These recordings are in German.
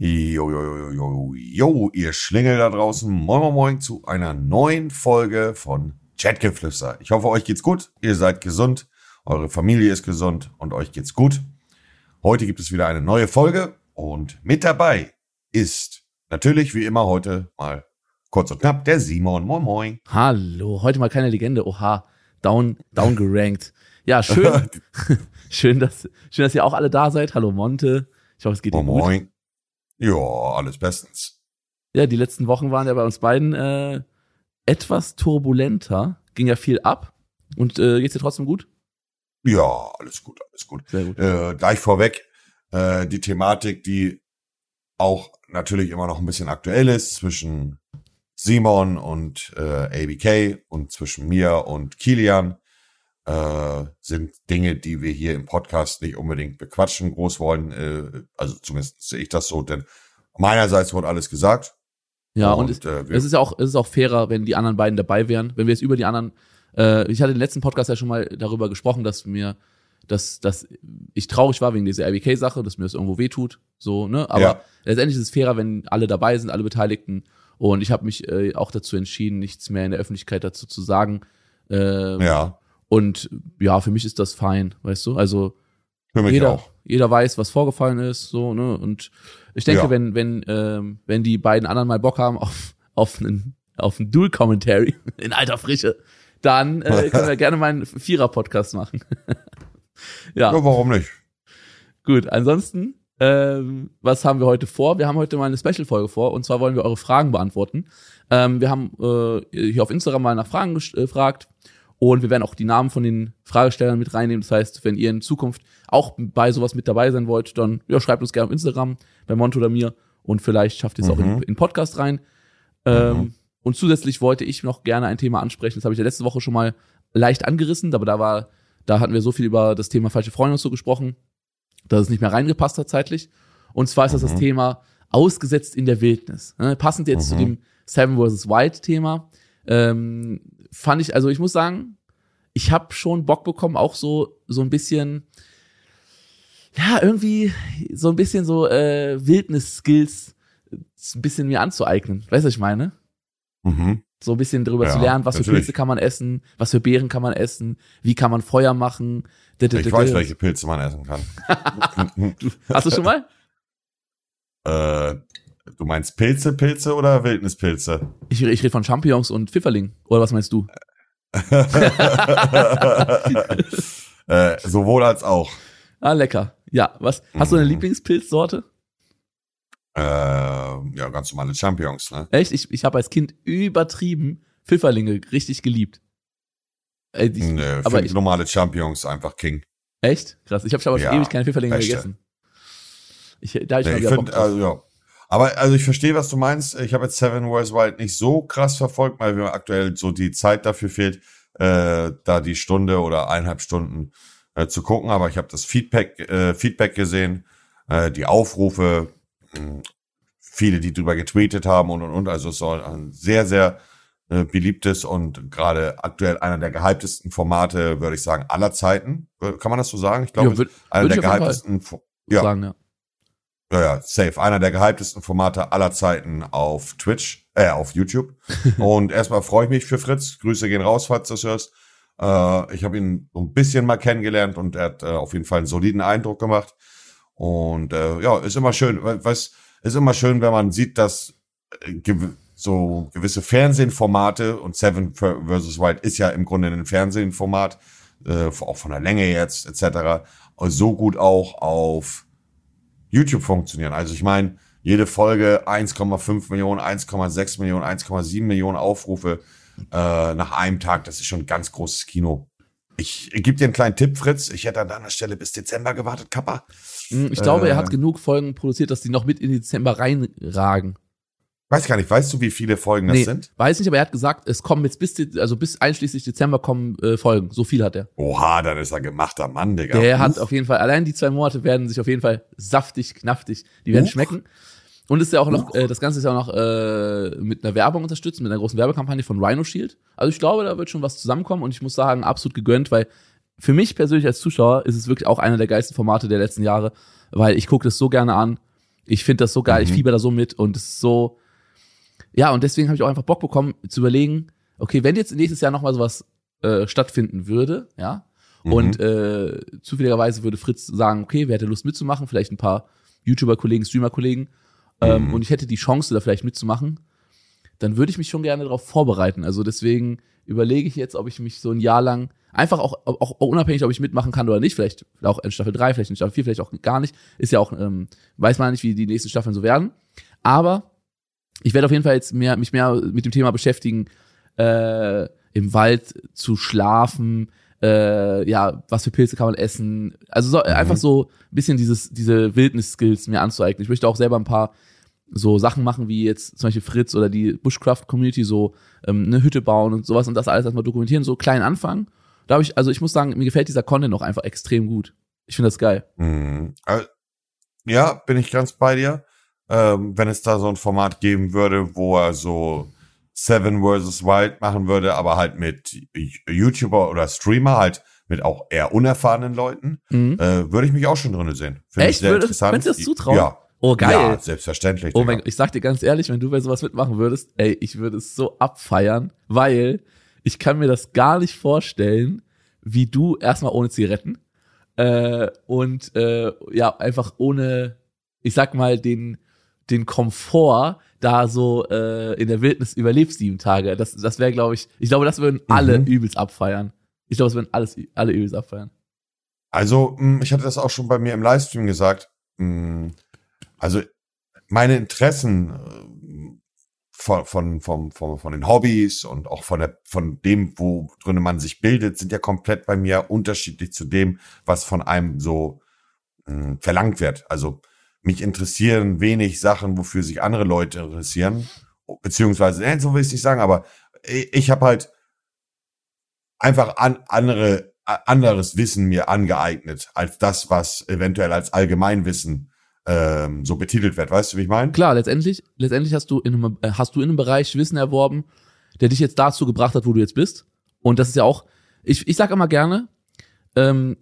Jo, jo, jo, jo, jo, ihr Schlingel da draußen, moin, moin, moin zu einer neuen Folge von Chatgeflüster. Ich hoffe, euch geht's gut, ihr seid gesund, eure Familie ist gesund und euch geht's gut. Heute gibt es wieder eine neue Folge und mit dabei ist natürlich wie immer heute mal kurz und knapp der Simon. Moin, moin. Hallo, heute mal keine Legende. Oha, down, down gerankt. Ja, schön. schön, dass, schön, dass ihr auch alle da seid. Hallo Monte. Ich hoffe, es geht Moin, dir gut. moin. Ja, alles bestens. Ja, die letzten Wochen waren ja bei uns beiden äh, etwas turbulenter. Ging ja viel ab. Und äh, geht's dir trotzdem gut? Ja, alles gut, alles gut. Sehr gut. Äh, gleich vorweg, äh, die Thematik, die auch natürlich immer noch ein bisschen aktuell ist zwischen Simon und äh, ABK und zwischen mir und Kilian, äh, sind Dinge, die wir hier im Podcast nicht unbedingt bequatschen, groß wollen. Äh, also zumindest sehe ich das so, denn meinerseits wurde alles gesagt. Ja, und, es, äh, es ist ja auch, es ist auch fairer, wenn die anderen beiden dabei wären. Wenn wir jetzt über die anderen, äh, ich hatte im letzten Podcast ja schon mal darüber gesprochen, dass mir, dass, dass ich traurig war wegen dieser RBK-Sache, dass mir das irgendwo wehtut. So, ne? Aber Ja. letztendlich ist es fairer, wenn alle dabei sind, alle Beteiligten. Und ich habe mich äh, auch dazu entschieden, nichts mehr in der Öffentlichkeit dazu zu sagen. Äh, ja, Und ja, für mich ist das fein, weißt du? Also jeder, jeder weiß, was vorgefallen ist, so, ne? Und ich denke, Ja. wenn, wenn, ähm, wenn die beiden anderen mal Bock haben auf, auf einen, auf einen Dual-Commentary in alter Frische, dann äh, können wir gerne mal einen Vierer-Podcast machen. ja, Ja, warum nicht? gut. Ansonsten, ähm, was haben wir heute vor? Wir haben heute mal eine Special-Folge vor und zwar wollen wir eure Fragen beantworten. Ähm, wir haben äh, hier auf Instagram mal nach Fragen äh, gefragt und wir werden auch die Namen von den Fragestellern mit reinnehmen. Das heißt, wenn ihr in Zukunft auch bei sowas mit dabei sein wollt, dann ja, schreibt uns gerne auf Instagram bei Monto oder mir und vielleicht schafft ihr es auch in, Mhm. in Podcast rein. Ähm, Mhm. Und zusätzlich wollte ich noch gerne ein Thema ansprechen. Das habe ich ja letzte Woche schon mal leicht angerissen, aber da war, da hatten wir so viel über das Thema falsche Freunde und so gesprochen, dass es nicht mehr reingepasst hat zeitlich. Und zwar ist das das Mhm. Thema ausgesetzt in der Wildnis. Ne? Passend jetzt zu Mhm. dem Seven vs. Wild Thema. Ähm, fand ich, also ich muss sagen, ich habe schon Bock bekommen, auch so, so ein bisschen, ja, irgendwie so ein bisschen so äh, Wildnis-Skills äh, ein bisschen mir anzueignen. Weißt du, was ich meine? Mhm. So ein bisschen darüber Ja, zu lernen, was für natürlich. Pilze kann man essen, was für Beeren kann man essen, wie kann man Feuer machen. Ich weiß, welche Pilze man essen kann. Hast du schon mal? äh, du meinst Pilze, Pilze oder Wildnispilze? Ich, ich rede von Champignons und Pfifferling. Oder was meinst du? äh, sowohl als auch. Ah, lecker. Ja, was? Hast du eine Mhm. Lieblingspilzsorte? Äh, ja, ganz normale Champions, ne? Echt? Ich, ich habe als Kind übertrieben Pfifferlinge richtig geliebt. Äh, ich, Nee, aber ich, normale Champions einfach King. echt? Krass. Ich habe schon aber schon Ja, ewig keine Pfifferlinge beste. gegessen. Ich, da ich Nee, ich finde, also, ja. Aber also ich verstehe, was du meinst. Ich habe jetzt Seven Wars Wild nicht so krass verfolgt, weil mir aktuell so die Zeit dafür fehlt, äh, da die Stunde oder eineinhalb Stunden äh, zu gucken. Aber ich habe das Feedback, äh, Feedback gesehen, äh, die Aufrufe, mh, viele, die drüber getweetet haben und und und. Also es soll ein sehr, sehr äh, beliebtes und gerade aktuell einer der gehyptesten Formate, würde ich sagen, aller Zeiten. Äh, Kann man das so sagen? Ich glaube, Ja, würd- einer würd der gehyptesten. Ja, sagen, ja. Ja, ja, safe. Einer der gehyptesten Formate aller Zeiten auf Twitch, äh, auf YouTube. Und erstmal freue ich mich für Fritz. Grüße gehen raus, falls du das hörst. Äh, ich habe ihn so ein bisschen mal kennengelernt und er hat äh, auf jeden Fall einen soliden Eindruck gemacht. Und äh, ja, ist immer schön. Was ist immer schön, wenn man sieht, dass äh, gew so gewisse Fernsehformate und Seven vs. Wild ist ja im Grunde ein Fernsehformat, äh, auch von der Länge jetzt etc. So gut auch auf YouTube funktionieren. Also ich meine, jede Folge 1,5 Millionen, 1,6 Millionen, 1,7 Millionen Aufrufe äh, nach einem Tag, das ist schon ein ganz großes Kino. Ich, ich gebe dir einen kleinen Tipp, Fritz. Ich hätte an deiner Stelle bis Dezember gewartet, Kappa. Hm, Ich glaube, er Äh, hat genug Folgen produziert, dass die noch mit in Dezember reinragen. Weiß gar nicht, weißt du, wie viele Folgen das Nee, sind? weiß nicht, aber er hat gesagt, es kommen jetzt bis, also bis einschließlich Dezember kommen äh, Folgen. So viel hat er. Oha, dann ist er gemachter Mann, Digga. Der hat Huch. auf jeden Fall, allein die zwei Monate werden sich auf jeden Fall saftig, knaftig, die werden Huch. schmecken. Und ist ja auch noch, äh, das Ganze ist ja auch noch äh, mit einer Werbung unterstützt, mit einer großen Werbekampagne von Rhino Shield. Also ich glaube, da wird schon was zusammenkommen und ich muss sagen, absolut gegönnt, weil für mich persönlich als Zuschauer ist es wirklich auch einer der geilsten Formate der letzten Jahre, weil ich gucke das so gerne an. Ich finde das so geil, mhm. ich fieber da so mit und es ist so, ja, und deswegen habe ich auch einfach Bock bekommen, zu überlegen, okay, wenn jetzt nächstes Jahr nochmal sowas äh, stattfinden würde, ja, mhm. und äh, zufälligerweise würde Fritz sagen, okay, wer hätte Lust mitzumachen, vielleicht ein paar YouTuber-Kollegen, Streamer-Kollegen, ähm, mhm. und ich hätte die Chance, da vielleicht mitzumachen, dann würde ich mich schon gerne darauf vorbereiten. Also deswegen überlege ich jetzt, ob ich mich so ein Jahr lang einfach auch, auch, auch unabhängig, ob ich mitmachen kann oder nicht, vielleicht auch in Staffel 3, vielleicht in Staffel 4, vielleicht auch gar nicht, ist ja auch, ähm, weiß man nicht, wie die nächsten Staffeln so werden. Aber ich werde auf jeden Fall jetzt mehr, mich mehr mit dem Thema beschäftigen, äh, im Wald zu schlafen, äh, ja, was für Pilze kann man essen. Also so, mhm. einfach so ein bisschen dieses, diese Wildnis-Skills mir anzueignen. Ich möchte auch selber ein paar so Sachen machen, wie jetzt zum Beispiel Fritz oder die Bushcraft-Community, so ähm, eine Hütte bauen und sowas und das alles erstmal dokumentieren, so klein anfangen. Da habe ich, also ich muss sagen, mir gefällt dieser Content auch einfach extrem gut. Ich finde das geil. Mhm. Ja, bin ich ganz bei dir. Ähm, wenn es da so ein Format geben würde, wo er so Seven vs. Wild machen würde, aber halt mit YouTuber oder Streamer, halt mit auch eher unerfahrenen Leuten, mhm. äh, würde ich mich auch schon drin sehen. Find Echt? Ich sehr Würde, interessant. Könntest du das zutrauen? Ja. Oh, geil. Ja, selbstverständlich. Oh mein, ich sag dir ganz ehrlich, wenn du bei sowas mitmachen würdest, ey, ich würde es so abfeiern, weil ich kann mir das gar nicht vorstellen, wie du erstmal ohne Zigaretten äh, und äh, ja, einfach ohne, ich sag mal, den, den Komfort da so äh, in der Wildnis überlebst sieben Tage. Das, das wäre, glaube ich, ich glaube, das würden alle mhm. übelst abfeiern. Ich glaube, es würden alles, alle übelst abfeiern. Also, hm, ich hatte das auch schon bei mir im Livestream gesagt. Hm, also meine Interessen äh, von, von, von, von, von den Hobbys und auch von, der, von dem, wo drin man sich bildet, sind ja komplett bei mir unterschiedlich zu dem, was von einem so hm, verlangt wird. Also mich interessieren wenig Sachen, wofür sich andere Leute interessieren. Beziehungsweise, äh, so will ich es nicht sagen, aber ich, ich habe halt einfach an, andere, anderes Wissen mir angeeignet, als das, was eventuell als Allgemeinwissen ähm, so betitelt wird. Weißt du, wie ich meine? Klar, letztendlich, letztendlich hast du in äh, hast du in einem Bereich Wissen erworben, der dich jetzt dazu gebracht hat, wo du jetzt bist. Und das ist ja auch, ich, ich sag immer gerne, ähm,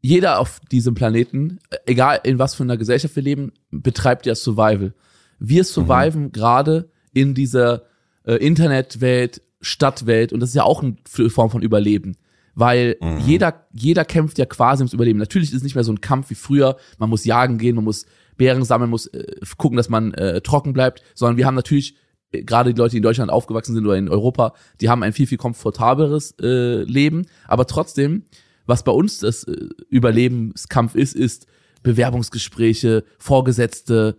jeder auf diesem Planeten, äh, egal in was für einer Gesellschaft wir leben, betreibt ja Survival. Wir surviven mhm. gerade in dieser äh, Internetwelt, Stadtwelt und das ist ja auch eine Form von Überleben weil mhm. jeder, jeder kämpft ja quasi ums Überleben. Natürlich ist es nicht mehr so ein Kampf wie früher. Man muss jagen gehen, man muss Bären sammeln, muss äh, gucken, dass man äh, trocken bleibt, sondern wir haben natürlich äh, gerade die Leute, die in Deutschland aufgewachsen sind oder in Europa, die haben ein viel viel komfortableres äh, Leben, aber trotzdem, was bei uns das äh, Überlebenskampf ist, ist Bewerbungsgespräche, Vorgesetzte,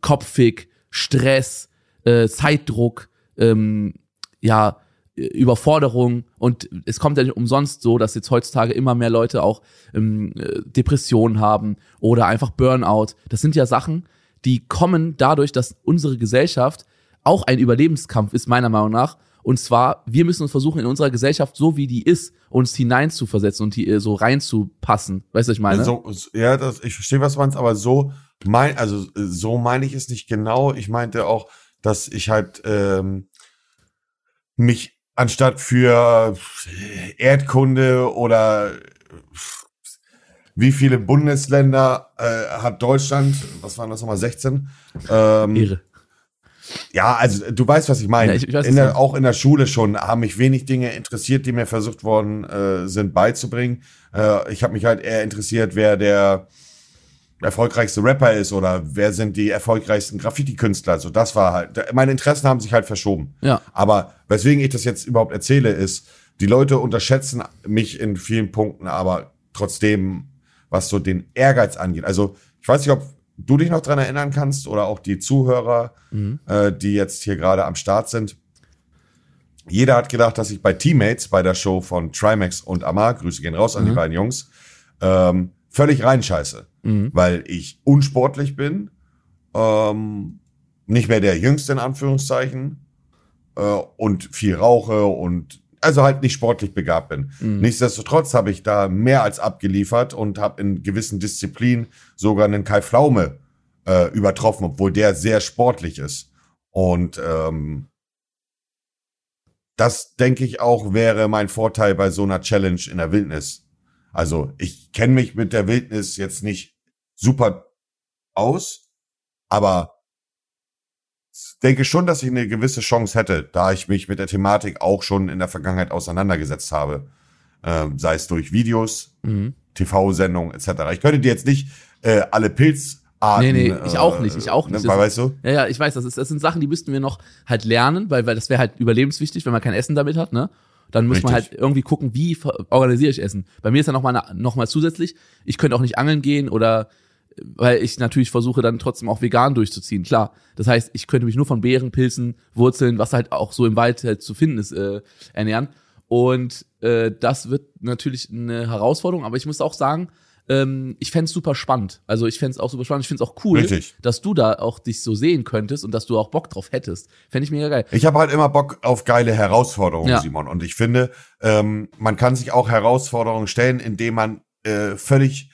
Kopfig, Stress, äh, Zeitdruck, ähm, ja Überforderung und es kommt ja nicht umsonst so, dass jetzt heutzutage immer mehr Leute auch ähm, äh, Depressionen haben oder einfach Burnout. Das sind ja Sachen, die kommen dadurch, dass unsere Gesellschaft auch ein Überlebenskampf ist, meiner Meinung nach. Und zwar, wir müssen uns versuchen, in unserer Gesellschaft, so wie die ist, uns hineinzuversetzen und die, so reinzupassen. Weißt du, was ich meine? So, ja, das, ich verstehe, was du meinst, aber so mein, also so meine ich es nicht genau. Ich meinte auch, dass ich halt ähm, mich anstatt für Erdkunde oder wie viele Bundesländer äh, hat Deutschland? Was waren das nochmal? 16? Ähm, Irre. Ja, also du weißt, was ich meine. Ja, ich, ich weiß, in der, auch in der Schule schon haben mich wenig Dinge interessiert, die mir versucht worden äh, sind beizubringen. Äh, ich habe mich halt eher interessiert, wer der erfolgreichste Rapper ist oder wer sind die erfolgreichsten Graffiti-Künstler. Also das war halt, meine Interessen haben sich halt verschoben. Ja. Aber weswegen ich das jetzt überhaupt erzähle, ist, die Leute unterschätzen mich in vielen Punkten, aber trotzdem, was so den Ehrgeiz angeht. Also ich weiß nicht, ob du dich noch dran erinnern kannst oder auch die Zuhörer, mhm. äh, die jetzt hier gerade am Start sind. Jeder hat gedacht, dass ich bei Teammates, bei der Show von Trimax und Amar, Grüße gehen raus an mhm. die beiden Jungs, ähm, völlig reinscheiße mhm. weil ich unsportlich bin, ähm, nicht mehr der Jüngste in Anführungszeichen äh, und viel rauche und also halt nicht sportlich begabt bin. Mhm. Nichtsdestotrotz habe ich da mehr als abgeliefert und habe in gewissen Disziplinen sogar einen Kai Pflaume äh, übertroffen, obwohl der sehr sportlich ist. Und ähm, das denke ich auch wäre mein Vorteil bei so einer Challenge in der Wildnis. Also ich kenne mich mit der Wildnis jetzt nicht super aus, Aber denke schon, dass ich eine gewisse Chance hätte, da ich mich mit der Thematik auch schon in der Vergangenheit auseinandergesetzt habe. Ähm, sei es durch Videos, Mhm. TV-Sendungen etc. Ich könnte dir jetzt nicht äh, alle Pilzarten. Nee, nee, ich auch nicht, ich auch äh, nicht. Ne, weißt du? Ja, ja, ich weiß, das, ist, das sind Sachen, die müssten wir noch halt lernen, weil, weil das wäre halt überlebenswichtig, wenn man kein Essen damit hat, ne? Dann muss man halt irgendwie gucken, wie organisiere ich Essen. Bei mir ist ja noch mal, noch mal zusätzlich, ich könnte auch nicht angeln gehen oder weil ich natürlich versuche dann trotzdem auch vegan durchzuziehen, klar. Das heißt, ich könnte mich nur von Beeren, Pilzen, Wurzeln, was halt auch so im Wald halt zu finden ist, äh, ernähren. Und äh, das wird natürlich eine Herausforderung, aber ich muss auch sagen, ähm, ich fänd's super spannend. Also ich fänd's auch super spannend. Ich find's auch cool, Richtig. dass du da auch dich so sehen könntest und dass du auch Bock drauf hättest. Fände ich mega geil. Ich habe halt immer Bock auf geile Herausforderungen, Ja. Simon. Und ich finde, ähm, man kann sich auch Herausforderungen stellen, indem man äh, völlig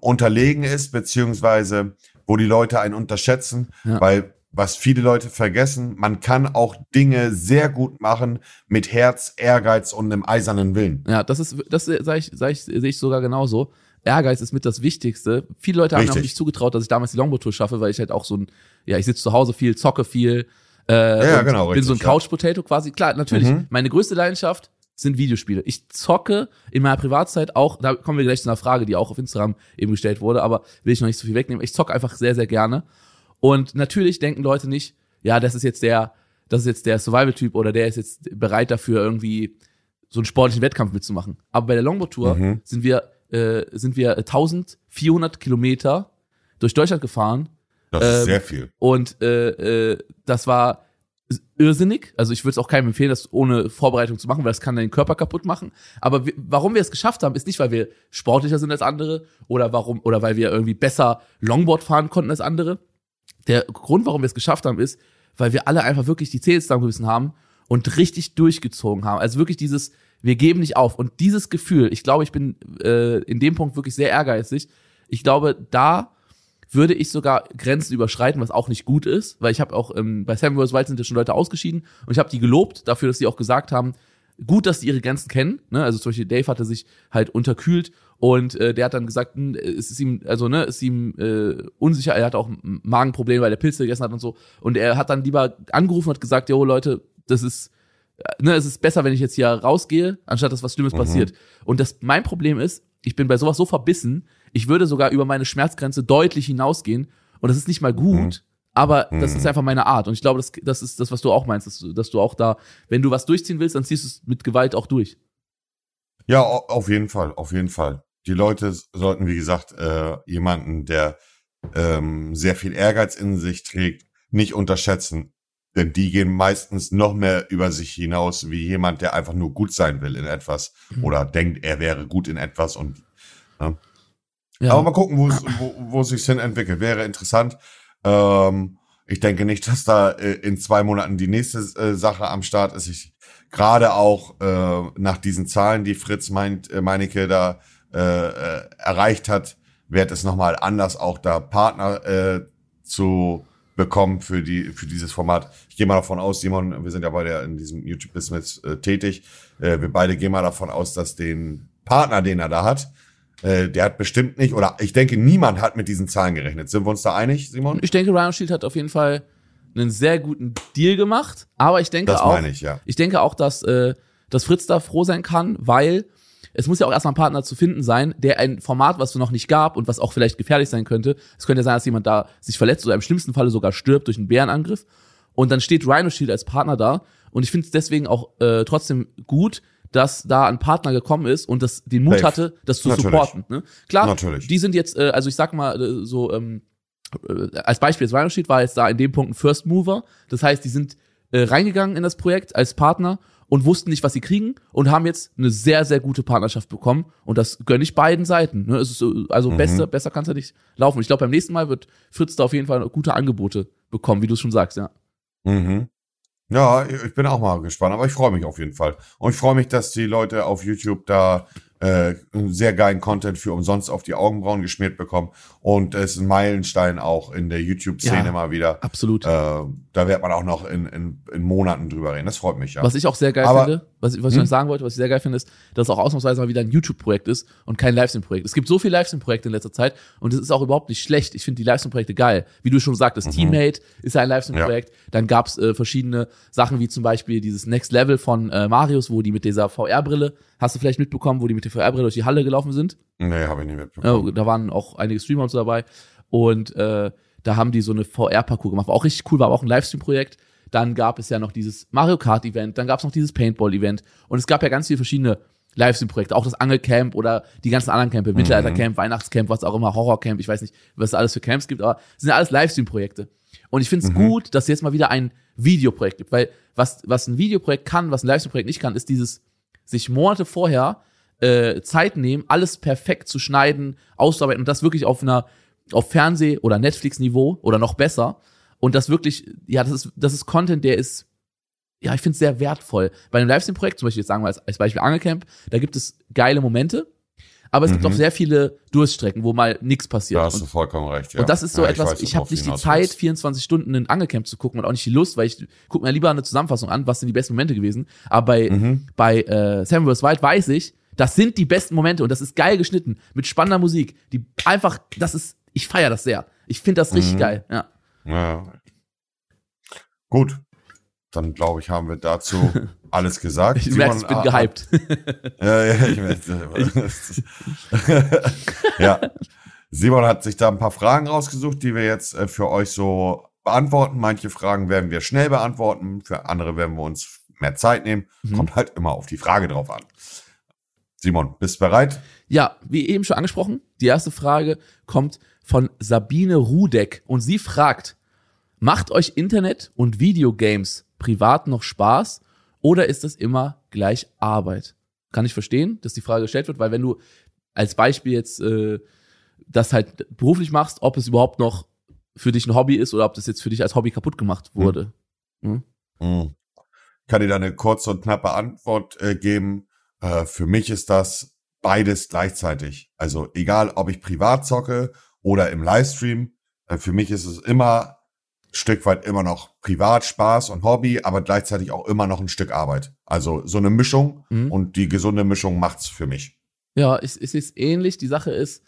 unterlegen ist, beziehungsweise wo die Leute einen unterschätzen, Ja. weil was viele Leute vergessen, man kann auch Dinge sehr gut machen mit Herz, Ehrgeiz und einem eisernen Willen. Ja, das ist, das sag ich, sag ich, sehe ich sogar genauso. Ehrgeiz ist mit das Wichtigste. Viele Leute haben mir Richtig. nicht zugetraut, dass ich damals die Longboard-Tour schaffe, weil ich halt auch so ein, ja, ich sitze zu Hause viel, zocke viel, äh, Ja, genau, bin so ein richtig, ja. Couch-Potato quasi. Klar, natürlich. Mhm. Meine größte Leidenschaft sind Videospiele. Ich zocke in meiner Privatzeit auch, da kommen wir gleich zu einer Frage, die auch auf Instagram eben gestellt wurde, aber will ich noch nicht so viel wegnehmen. Ich zocke einfach sehr, sehr gerne. Und natürlich denken Leute nicht, ja, das ist jetzt der, das ist jetzt der Survival-Typ oder der ist jetzt bereit dafür, irgendwie so einen sportlichen Wettkampf mitzumachen. Aber bei der Longboard-Tour Mhm. sind wir, äh, sind wir 1400 Kilometer durch Deutschland gefahren Das ist Ähm, sehr viel. und äh, äh, das war irrsinnig. Also ich würde es auch keinem empfehlen, das ohne Vorbereitung zu machen, weil das kann deinen Körper kaputt machen. Aber wir, warum wir es geschafft haben, ist nicht, weil wir sportlicher sind als andere oder warum oder weil wir irgendwie besser Longboard fahren konnten als andere. Der Grund, warum wir es geschafft haben, ist, weil wir alle einfach wirklich die Zähne zusammengebissen haben und richtig durchgezogen haben. Also wirklich dieses, wir geben nicht auf. Und dieses Gefühl, ich glaube, ich bin äh, in dem Punkt wirklich sehr ehrgeizig. Ich glaube, da würde ich sogar Grenzen überschreiten, was auch nicht gut ist, weil ich habe auch ähm, bei Seven vs. Wild sind ja schon Leute ausgeschieden und ich habe die gelobt dafür, dass sie auch gesagt haben, gut, dass sie ihre Grenzen kennen. Ne? Also zum Beispiel Dave hatte sich halt unterkühlt und äh, der hat dann gesagt, hm, es ist ihm, also ne, es ist ihm äh, unsicher, er hat auch ein Magenproblem, weil er Pilze gegessen hat und so. Und er hat dann lieber angerufen und hat gesagt, jo Leute, das ist, äh, ne, es ist besser, wenn ich jetzt hier rausgehe, anstatt dass was Schlimmes Mhm. passiert. Und das mein Problem ist, ich bin bei sowas so verbissen, ich würde sogar über meine Schmerzgrenze deutlich hinausgehen. Und das ist nicht mal gut, aber das Mhm. ist einfach meine Art. Und ich glaube, das, das ist das, was du auch meinst, dass du, dass du auch da, wenn du was durchziehen willst, dann ziehst du es mit Gewalt auch durch. Ja, au- auf jeden Fall, auf jeden Fall. Die Leute sollten, wie gesagt, äh, jemanden, der ähm, sehr viel Ehrgeiz in sich trägt, nicht unterschätzen. Denn die gehen meistens noch mehr über sich hinaus, wie jemand, der einfach nur gut sein will in etwas Mhm. oder denkt, er wäre gut in etwas und Ja. Aber mal gucken, wo wo, wo es sich hin entwickelt. Wäre interessant. Ähm, ich denke nicht, dass da äh, in zwei Monaten die nächste äh, Sache am Start ist. Ich gerade auch äh, nach diesen Zahlen, die Fritz meint, äh, Meinecke da äh, äh, erreicht hat, wird es nochmal anders, auch da Partner äh, zu bekommen für die für dieses Format. Ich gehe mal davon aus, Simon, wir sind ja beide in diesem YouTube-Business äh, tätig. Äh, wir beide gehen mal davon aus, dass den Partner, den er da hat, äh, der hat bestimmt nicht, oder ich denke, niemand hat mit diesen Zahlen gerechnet. Sind wir uns da einig, Simon? ich denke, Ryan Shield hat auf jeden Fall einen sehr guten Deal gemacht. Aber ich denke Das auch, ich, ja. Ich denke auch, dass, äh, dass Fritz da froh sein kann, weil es muss ja auch erstmal ein Partner zu finden sein, der ein Format, was es noch nicht gab und was auch vielleicht gefährlich sein könnte. Es könnte ja sein, dass jemand da sich verletzt oder im schlimmsten Falle sogar stirbt durch einen Bärenangriff. Und dann steht Rhino Shield als Partner da. Und ich finde es deswegen auch äh, trotzdem gut, dass da ein Partner gekommen ist und das den Mut Safe. hatte, das zu Natürlich. supporten. Ne? Klar, Natürlich. die sind jetzt, äh, also ich sag mal äh, so, ähm, äh, als Beispiel, jetzt Rhino war jetzt da in dem Punkt ein First Mover. Das heißt, die sind äh, reingegangen in das Projekt als Partner und wussten nicht, was sie kriegen und haben jetzt eine sehr, sehr gute Partnerschaft bekommen. Und das gönne ich beiden Seiten. Ne? Es ist, so- also Mhm. besser, besser kann es ja nicht laufen. Ich glaube, beim nächsten Mal wird Fritz da auf jeden Fall gute Angebote bekommen, wie du es schon sagst, ja. Mhm. Ja, ich bin auch mal gespannt, aber ich freue mich auf jeden Fall. Und ich freue mich, dass die Leute auf YouTube da äh, sehr geilen Content für umsonst auf die Augenbrauen geschmiert bekommen. Und es ist ein Meilenstein auch in der YouTube-Szene Ja, mal wieder. Absolut. Äh, da wird man auch noch in, in, in Monaten drüber reden. Das freut mich ja. Was ich auch sehr geil Aber- finde, was, ich- was ich Hm? noch sagen wollte, was ich sehr geil finde, ist, dass es auch ausnahmsweise mal wieder ein YouTube-Projekt ist und kein Livestream-Projekt. Es gibt so viele Livestream-Projekte in letzter Zeit und es ist auch überhaupt nicht schlecht. Ich finde die Livestream-Projekte geil. Wie du schon sagtest, Teammate ist ja ein Livestream-Projekt. Dann gab's äh, verschiedene Sachen, wie zum Beispiel dieses Next Level von äh, Marius, wo die mit dieser VR-Brille, hast du vielleicht mitbekommen, wo die mit der VR-Brille durch die Halle gelaufen sind? nee, habe ich nicht mitbekommen. Ja, da waren auch einige Streamer und so dabei. Und äh, da haben die so eine VR-Parcours gemacht. War auch richtig cool, war aber auch ein Livestream-Projekt. Dann gab es ja noch dieses Mario Kart-Event, dann gab es noch dieses Paintball-Event. Und es gab ja ganz viele verschiedene Livestream-Projekte. Auch das Angelcamp oder die ganzen anderen Camp, Mittelaltercamp, Weihnachtscamp, was auch immer, Horrorcamp, ich weiß nicht, was da alles für Camps gibt, aber es sind ja alles Livestream-Projekte. Und ich finde es gut, dass es jetzt mal wieder ein Videoprojekt gibt, weil was, was ein Videoprojekt kann, was ein Livestream-Projekt nicht kann, ist dieses sich Monate vorher äh, Zeit nehmen, alles perfekt zu schneiden, auszuarbeiten und das wirklich auf einer auf Fernseh- oder Netflix-Niveau oder noch besser. Und das wirklich, ja, das ist, das ist Content, der ist, ja, ich finde es sehr wertvoll. Bei einem Livestream-Projekt, zum Beispiel jetzt sagen wir als, als Beispiel Angelcamp, da gibt es geile Momente, aber es gibt Mhm. auch sehr viele Durststrecken, wo mal nichts passiert. Da hast und, du vollkommen recht. Ja. und das ist so ja, etwas, weiß, ich, habe nicht die Zeit, willst. 24 Stunden ein Angelcamp zu gucken und auch nicht die Lust, weil ich gucke mir lieber eine Zusammenfassung an, was sind die besten Momente gewesen. Aber bei, Mhm. bei äh, Seven vs. Wild weiß ich, das sind die besten Momente und das ist geil geschnitten, mit spannender Musik, die einfach, das ist, ich feiere das sehr. Ich finde das richtig Mhm. geil, ja. Ja. Gut. Dann glaube ich, haben wir dazu alles gesagt. Ich merke, ich bin ah, gehypt. Ja, ja, ich merke. ja. Simon hat sich da ein paar Fragen rausgesucht, die wir jetzt äh, für euch so beantworten. Manche Fragen werden wir schnell beantworten, für andere werden wir uns mehr Zeit nehmen. Mhm. Kommt halt immer auf die Frage drauf an. Simon, bist du bereit? Ja, wie eben schon angesprochen, die erste Frage kommt von Sabine Rudeck und sie fragt, macht euch Internet und Videogames privat noch Spaß oder ist das immer gleich Arbeit? Kann ich verstehen, dass die Frage gestellt wird, weil wenn du als Beispiel jetzt äh, das halt beruflich machst, ob es überhaupt noch für dich ein Hobby ist oder ob das jetzt für dich als Hobby kaputt gemacht wurde. Hm. Kann dir da eine kurze und knappe Antwort äh, geben. Äh, für mich ist das beides gleichzeitig. Also egal, ob ich privat zocke oder im Livestream, äh, für mich ist es immer Stück weit immer noch Privatspaß und Hobby, aber gleichzeitig auch immer noch ein Stück Arbeit. Also so eine Mischung Mhm. und die gesunde Mischung macht's für mich. Ja, es, es ist ähnlich. Die Sache ist,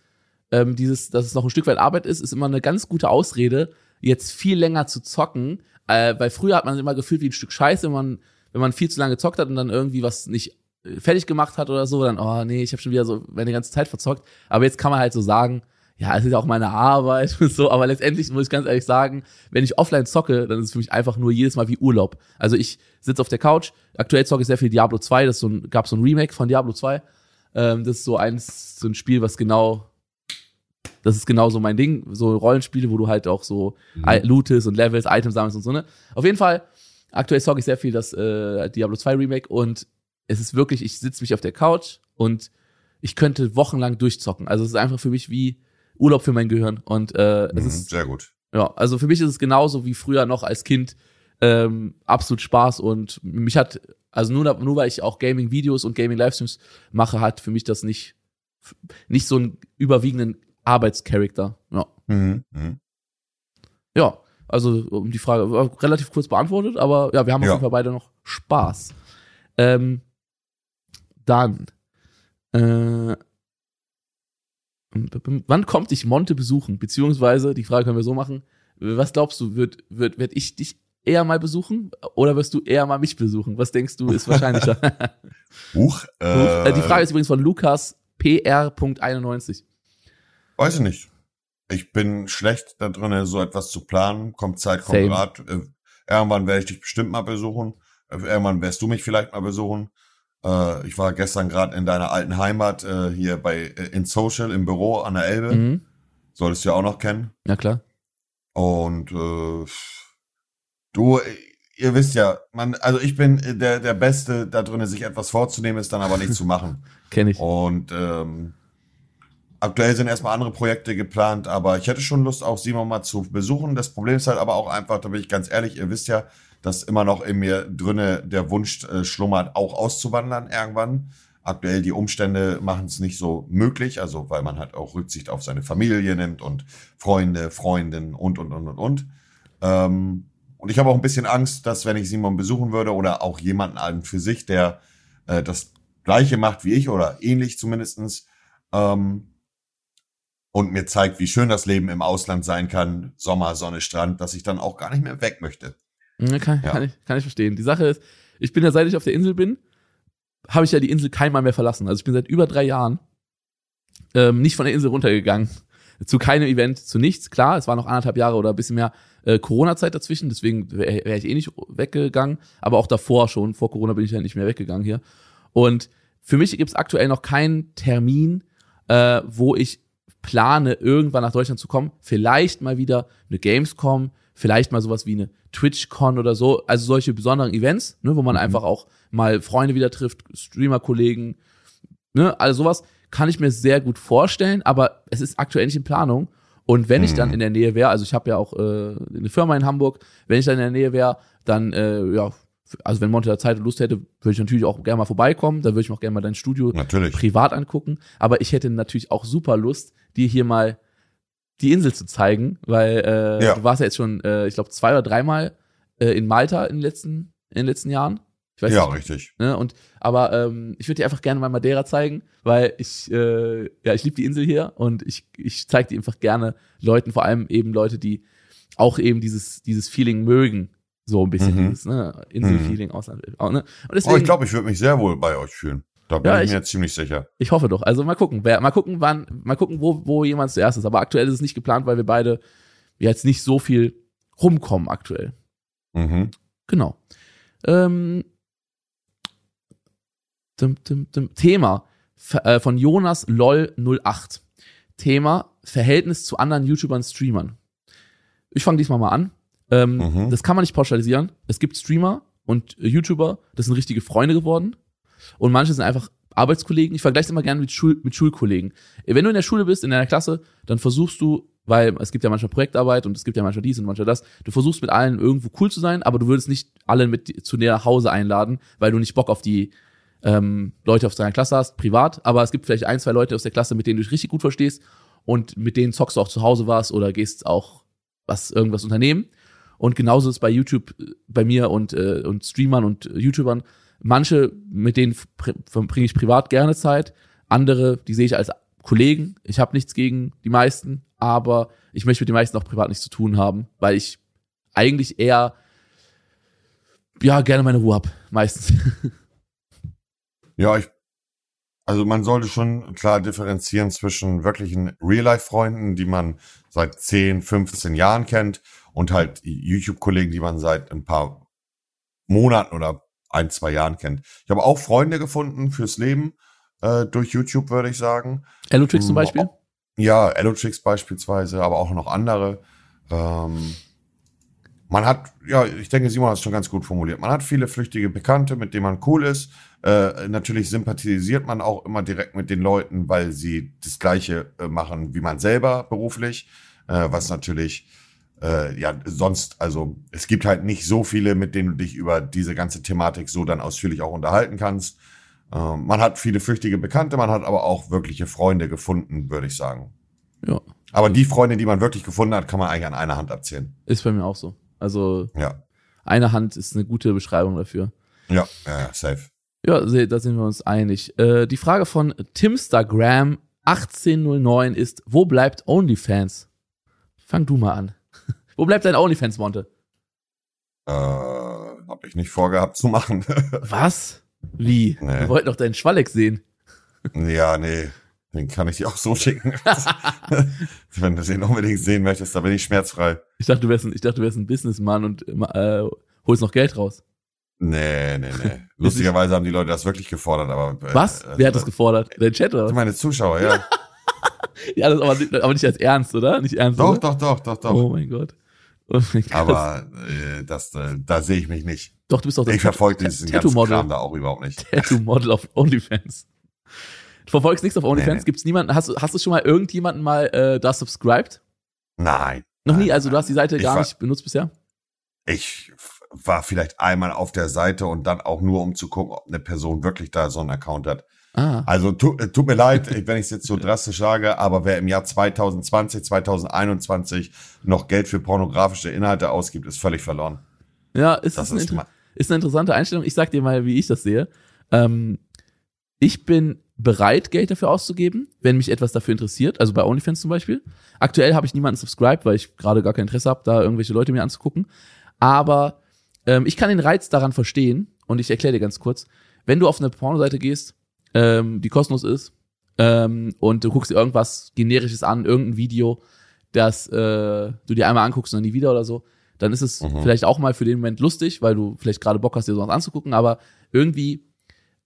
ähm, dieses, dass es noch ein Stück weit Arbeit ist, ist immer eine ganz gute Ausrede, jetzt viel länger zu zocken. Äh, weil früher hat man sich immer gefühlt wie ein Stück Scheiße, wenn man, wenn man viel zu lange gezockt hat und dann irgendwie was nicht äh, fertig gemacht hat oder so, dann, oh nee, ich habe schon wieder so meine ganze Zeit verzockt. Aber jetzt kann man halt so sagen, ja, es ist ja auch meine Arbeit und so, aber letztendlich muss ich ganz ehrlich sagen, wenn ich offline zocke, dann ist es für mich einfach nur jedes Mal wie Urlaub. Also ich sitze auf der Couch, aktuell zocke ich sehr viel Diablo 2, das so ein, gab so ein Remake von Diablo 2. Ähm, das ist so eins, so ein Spiel, was genau, das ist genau so mein Ding, so Rollenspiele, wo du halt auch so mhm. lootest und Levels, Items sammelst und so, ne? Auf jeden Fall, aktuell zocke ich sehr viel das äh, Diablo 2 Remake und es ist wirklich, ich sitze mich auf der Couch und ich könnte wochenlang durchzocken. Also es ist einfach für mich wie Urlaub für mein Gehirn und äh, es Mhm, ist Sehr gut. ja, also für mich ist es genauso wie früher noch als Kind ähm, absolut Spaß und mich hat, also nur, nur weil ich auch Gaming-Videos und Gaming-Livestreams mache, hat für mich das nicht, nicht so einen überwiegenden Arbeitscharakter. Ja. Mhm. Mhm. ja, also um die Frage war relativ kurz beantwortet, aber ja, wir haben auf Ja. jeden Fall beide noch Spaß. Ähm, dann, äh, wann kommt dich Monte besuchen? Beziehungsweise, die Frage können wir so machen, was glaubst du, wird, wird, wird ich dich eher mal besuchen oder wirst du eher mal mich besuchen? Was denkst du, ist wahrscheinlicher? Huch, Äh, äh, die Frage ist übrigens von Lukas PR.91. Weiß ich nicht. Ich bin schlecht da drin, so etwas zu planen. Kommt Zeit, kommt Same. Rat. Äh, irgendwann werde ich dich bestimmt mal besuchen. Äh, irgendwann wirst du mich vielleicht mal besuchen. Äh, ich war gestern gerade in deiner alten Heimat äh, hier bei äh, in Social im Büro an der Elbe. Mhm. Solltest du ja auch noch kennen. Ja, klar. Und äh, du, ihr wisst ja, man, also ich bin äh, der der Beste da drin, sich etwas vorzunehmen, ist dann aber nicht zu machen. Kenne ich. Und ähm, aktuell sind erstmal andere Projekte geplant, aber ich hätte schon Lust, auch Simon mal zu besuchen. Das Problem ist halt aber auch einfach, da bin ich ganz ehrlich, ihr wisst ja, dass immer noch in mir drinne der Wunsch äh, schlummert, auch auszuwandern irgendwann. aktuell die Umstände machen es nicht so möglich, also weil man halt auch Rücksicht auf seine Familie nimmt und Freunde, Freundinnen und, und, und, und, und. Ähm, und ich habe auch ein bisschen Angst, dass wenn ich Simon besuchen würde oder auch jemanden an für sich, der äh, das Gleiche macht wie ich oder ähnlich zumindestens, ähm, und mir zeigt, wie schön das Leben im Ausland sein kann, Sommer, Sonne, Strand, dass ich dann auch gar nicht mehr weg möchte. Ja, kann, ja. kann, ich, kann ich verstehen. Die Sache ist, ich bin ja, seit ich auf der Insel bin, habe ich ja die Insel keinmal mehr verlassen. Also ich bin seit über drei Jahren ähm, nicht von der Insel runtergegangen. Zu keinem Event, zu nichts. Klar, es war noch anderthalb Jahre oder ein bisschen mehr äh, Corona-Zeit dazwischen, deswegen wäre wär ich eh nicht weggegangen. Aber auch davor schon, vor Corona bin ich ja nicht mehr weggegangen hier. Und für mich gibt es aktuell noch keinen Termin, äh, wo ich plane, irgendwann nach Deutschland zu kommen. Vielleicht mal wieder eine Gamescom, vielleicht mal sowas wie eine TwitchCon oder so. Also solche besonderen Events, ne, wo man mhm. einfach auch mal Freunde wieder trifft, Streamer-Kollegen, ne, also sowas kann ich mir sehr gut vorstellen, aber es ist aktuell nicht in Planung. Und wenn ich dann mhm. in der Nähe wäre, also ich habe ja auch äh, eine Firma in Hamburg, wenn ich dann in der Nähe wäre, dann äh, ja, also wenn Monte da Zeit und Lust hätte, würde ich natürlich auch gerne mal vorbeikommen. Da würde ich auch gerne mal dein Studio natürlich. privat angucken. Aber ich hätte natürlich auch super Lust, dir hier mal die Insel zu zeigen, weil äh, ja. du warst ja jetzt schon, äh, ich glaube, zwei oder dreimal äh, in Malta in den letzten, in den letzten Jahren. Ich weiß ja, nicht, richtig. Ne? Und, aber ähm, ich würde dir einfach gerne mal Madeira zeigen, weil ich, äh, ja, ich liebe die Insel hier und ich, ich zeige die einfach gerne Leuten, vor allem eben Leute, die auch eben dieses, dieses Feeling mögen. So ein bisschen mhm. dieses ne? Inselfeeling, mhm. Ausland. Auch, ne? Und deswegen, oh, ich glaube, ich würde mich sehr wohl bei euch fühlen. Da bin ja, ich mir jetzt ziemlich sicher. Ich hoffe doch. Also mal gucken, wer, mal gucken, wann, mal gucken, wo, wo jemand zuerst ist. Aber aktuell ist es nicht geplant, weil wir beide jetzt nicht so viel rumkommen aktuell. Mhm. Genau. Ähm, dim, dim, dim, Thema äh, von Jonas LOL 08. Thema Verhältnis zu anderen YouTubern, Streamern. Ich fange diesmal mal an. Ähm, mhm. Das kann man nicht pauschalisieren. Es gibt Streamer und YouTuber, das sind richtige Freunde geworden. Und manche sind einfach Arbeitskollegen. Ich vergleiche es immer gerne mit, Schul mit Schulkollegen. Wenn du in der Schule bist, in deiner Klasse, dann versuchst du, weil es gibt ja manchmal Projektarbeit und es gibt ja manchmal dies und manchmal das, du versuchst mit allen irgendwo cool zu sein, aber du würdest nicht alle mit zu dir nach Hause einladen, weil du nicht Bock auf die ähm, Leute aus deiner Klasse hast, privat. Aber es gibt vielleicht ein, zwei Leute aus der Klasse, mit denen du dich richtig gut verstehst und mit denen zockst du auch zu Hause was oder gehst auch was irgendwas unternehmen. Und genauso ist es bei YouTube äh, bei mir und, äh, und Streamern und äh, YouTubern. Manche, mit denen verbringe ich privat gerne Zeit. Andere, die sehe ich als Kollegen. Ich habe nichts gegen die meisten, aber ich möchte mit den meisten auch privat nichts zu tun haben, weil ich eigentlich eher ja gerne meine Ruhe hab, meistens. Ja, ich also man sollte schon klar differenzieren zwischen wirklichen Real-Life-Freunden, die man seit 10, 15 Jahren kennt und halt YouTube-Kollegen, die man seit ein paar Monaten oder ein, zwei Jahren kennt. Ich habe auch Freunde gefunden fürs Leben äh, durch YouTube, würde ich sagen. Elotrix zum Beispiel? Ja, Elotrix beispielsweise, aber auch noch andere. Ähm, man hat, ja, ich denke, Simon hat es schon ganz gut formuliert. Man hat viele flüchtige Bekannte, mit denen man cool ist. Äh, natürlich sympathisiert man auch immer direkt mit den Leuten, weil sie das Gleiche äh, machen wie man selber beruflich, äh, was natürlich äh, ja, sonst, also es gibt halt nicht so viele, mit denen du dich über diese ganze Thematik so dann ausführlich auch unterhalten kannst. Ähm, man hat viele flüchtige Bekannte, man hat aber auch wirkliche Freunde gefunden, würde ich sagen. Ja. Aber die Freunde, die man wirklich gefunden hat, kann man eigentlich an einer Hand abzählen. Ist bei mir auch so. Also ja. eine Hand ist eine gute Beschreibung dafür. Ja, ja, safe. Ja, da sind wir uns einig. Äh, die Frage von Timstagram 1809 ist, wo bleibt OnlyFans? Fang du mal an. Wo bleibt dein OnlyFans, Monte? Äh, hab ich nicht vorgehabt zu machen. Was? Wie? Nee. Wir wollten doch deinen Schwalleck sehen. Ja, nee. Den kann ich dir auch so schicken. Wenn du den unbedingt sehen möchtest, da bin ich schmerzfrei. Ich dachte, du wärst ein, ich dachte, du wärst ein Businessman und äh, holst noch Geld raus. Nee, nee, nee. Lustigerweise haben die Leute das wirklich gefordert, aber. Äh, Was? Wer hat das gefordert? Dein Chat oder? Meine Zuschauer, ja. ja, das aber, aber nicht als Ernst, oder? Nicht ernst. Doch, oder? doch, doch, doch, doch. Oh mein Gott. Aber äh, das, äh, da sehe ich mich nicht. Doch, du bist doch das Ich verfolge diesen ganzen Kram da auch überhaupt nicht. Tattoo-Model auf OnlyFans. Du verfolgst nichts auf OnlyFans? Nee, nee. Gibt's niemanden? Hast, hast du schon mal irgendjemanden mal äh, da subscribed? Nein. Noch nein, nie? Also du hast die Seite gar war, nicht benutzt bisher? Ich war vielleicht einmal auf der Seite und dann auch nur, um zu gucken, ob eine Person wirklich da so einen Account hat. Ah. Also tu, äh, tut mir leid, wenn ich es jetzt so drastisch sage, aber wer im Jahr 2020, 2021 noch Geld für pornografische Inhalte ausgibt, ist völlig verloren. Ja, ist, Das ist, eine, ist eine interessante Einstellung. Ich sag dir mal, wie ich das sehe. Ähm, ich bin bereit, Geld dafür auszugeben, wenn mich etwas dafür interessiert. Also bei OnlyFans zum Beispiel. Aktuell habe ich niemanden subscribed, weil ich gerade gar kein Interesse habe, da irgendwelche Leute mir anzugucken. Aber ähm, ich kann den Reiz daran verstehen und ich erkläre dir ganz kurz. Wenn du auf eine Pornoseite gehst, ähm, die kostenlos ist, ähm, und du guckst dir irgendwas Generisches an, irgendein Video, das äh, du dir einmal anguckst und dann nie wieder oder so, dann ist es Mhm. vielleicht auch mal für den Moment lustig, weil du vielleicht gerade Bock hast, dir sowas anzugucken, aber irgendwie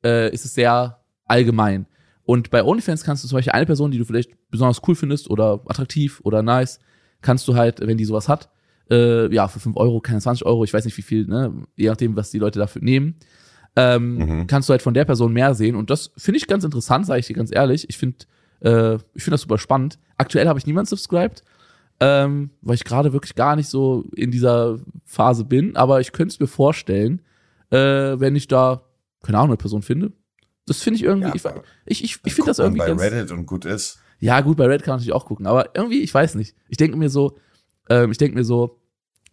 äh, ist es sehr allgemein. Und bei OnlyFans kannst du zum Beispiel eine Person, die du vielleicht besonders cool findest oder attraktiv oder nice, kannst du halt, wenn die sowas hat, äh, ja, für 5 Euro, keine 20 Euro, ich weiß nicht wie viel, ne, je nachdem, was die Leute dafür nehmen, ähm, Mhm. kannst du halt von der Person mehr sehen. Und das finde ich ganz interessant, sage ich dir ganz ehrlich. Ich finde äh, ich finde das super spannend. Aktuell habe ich niemand subscribed, ähm, weil ich gerade wirklich gar nicht so in dieser Phase bin. Aber ich könnte es mir vorstellen, äh, wenn ich da, keine Ahnung, eine Person finde. Das finde ich irgendwie, Ja, ich, ich, ich, finde das irgendwie bei ganz, Reddit und gut ist. ja, gut, bei Red kann man natürlich auch gucken, aber irgendwie, ich weiß nicht. Ich denke mir so, ähm, ich denke mir so,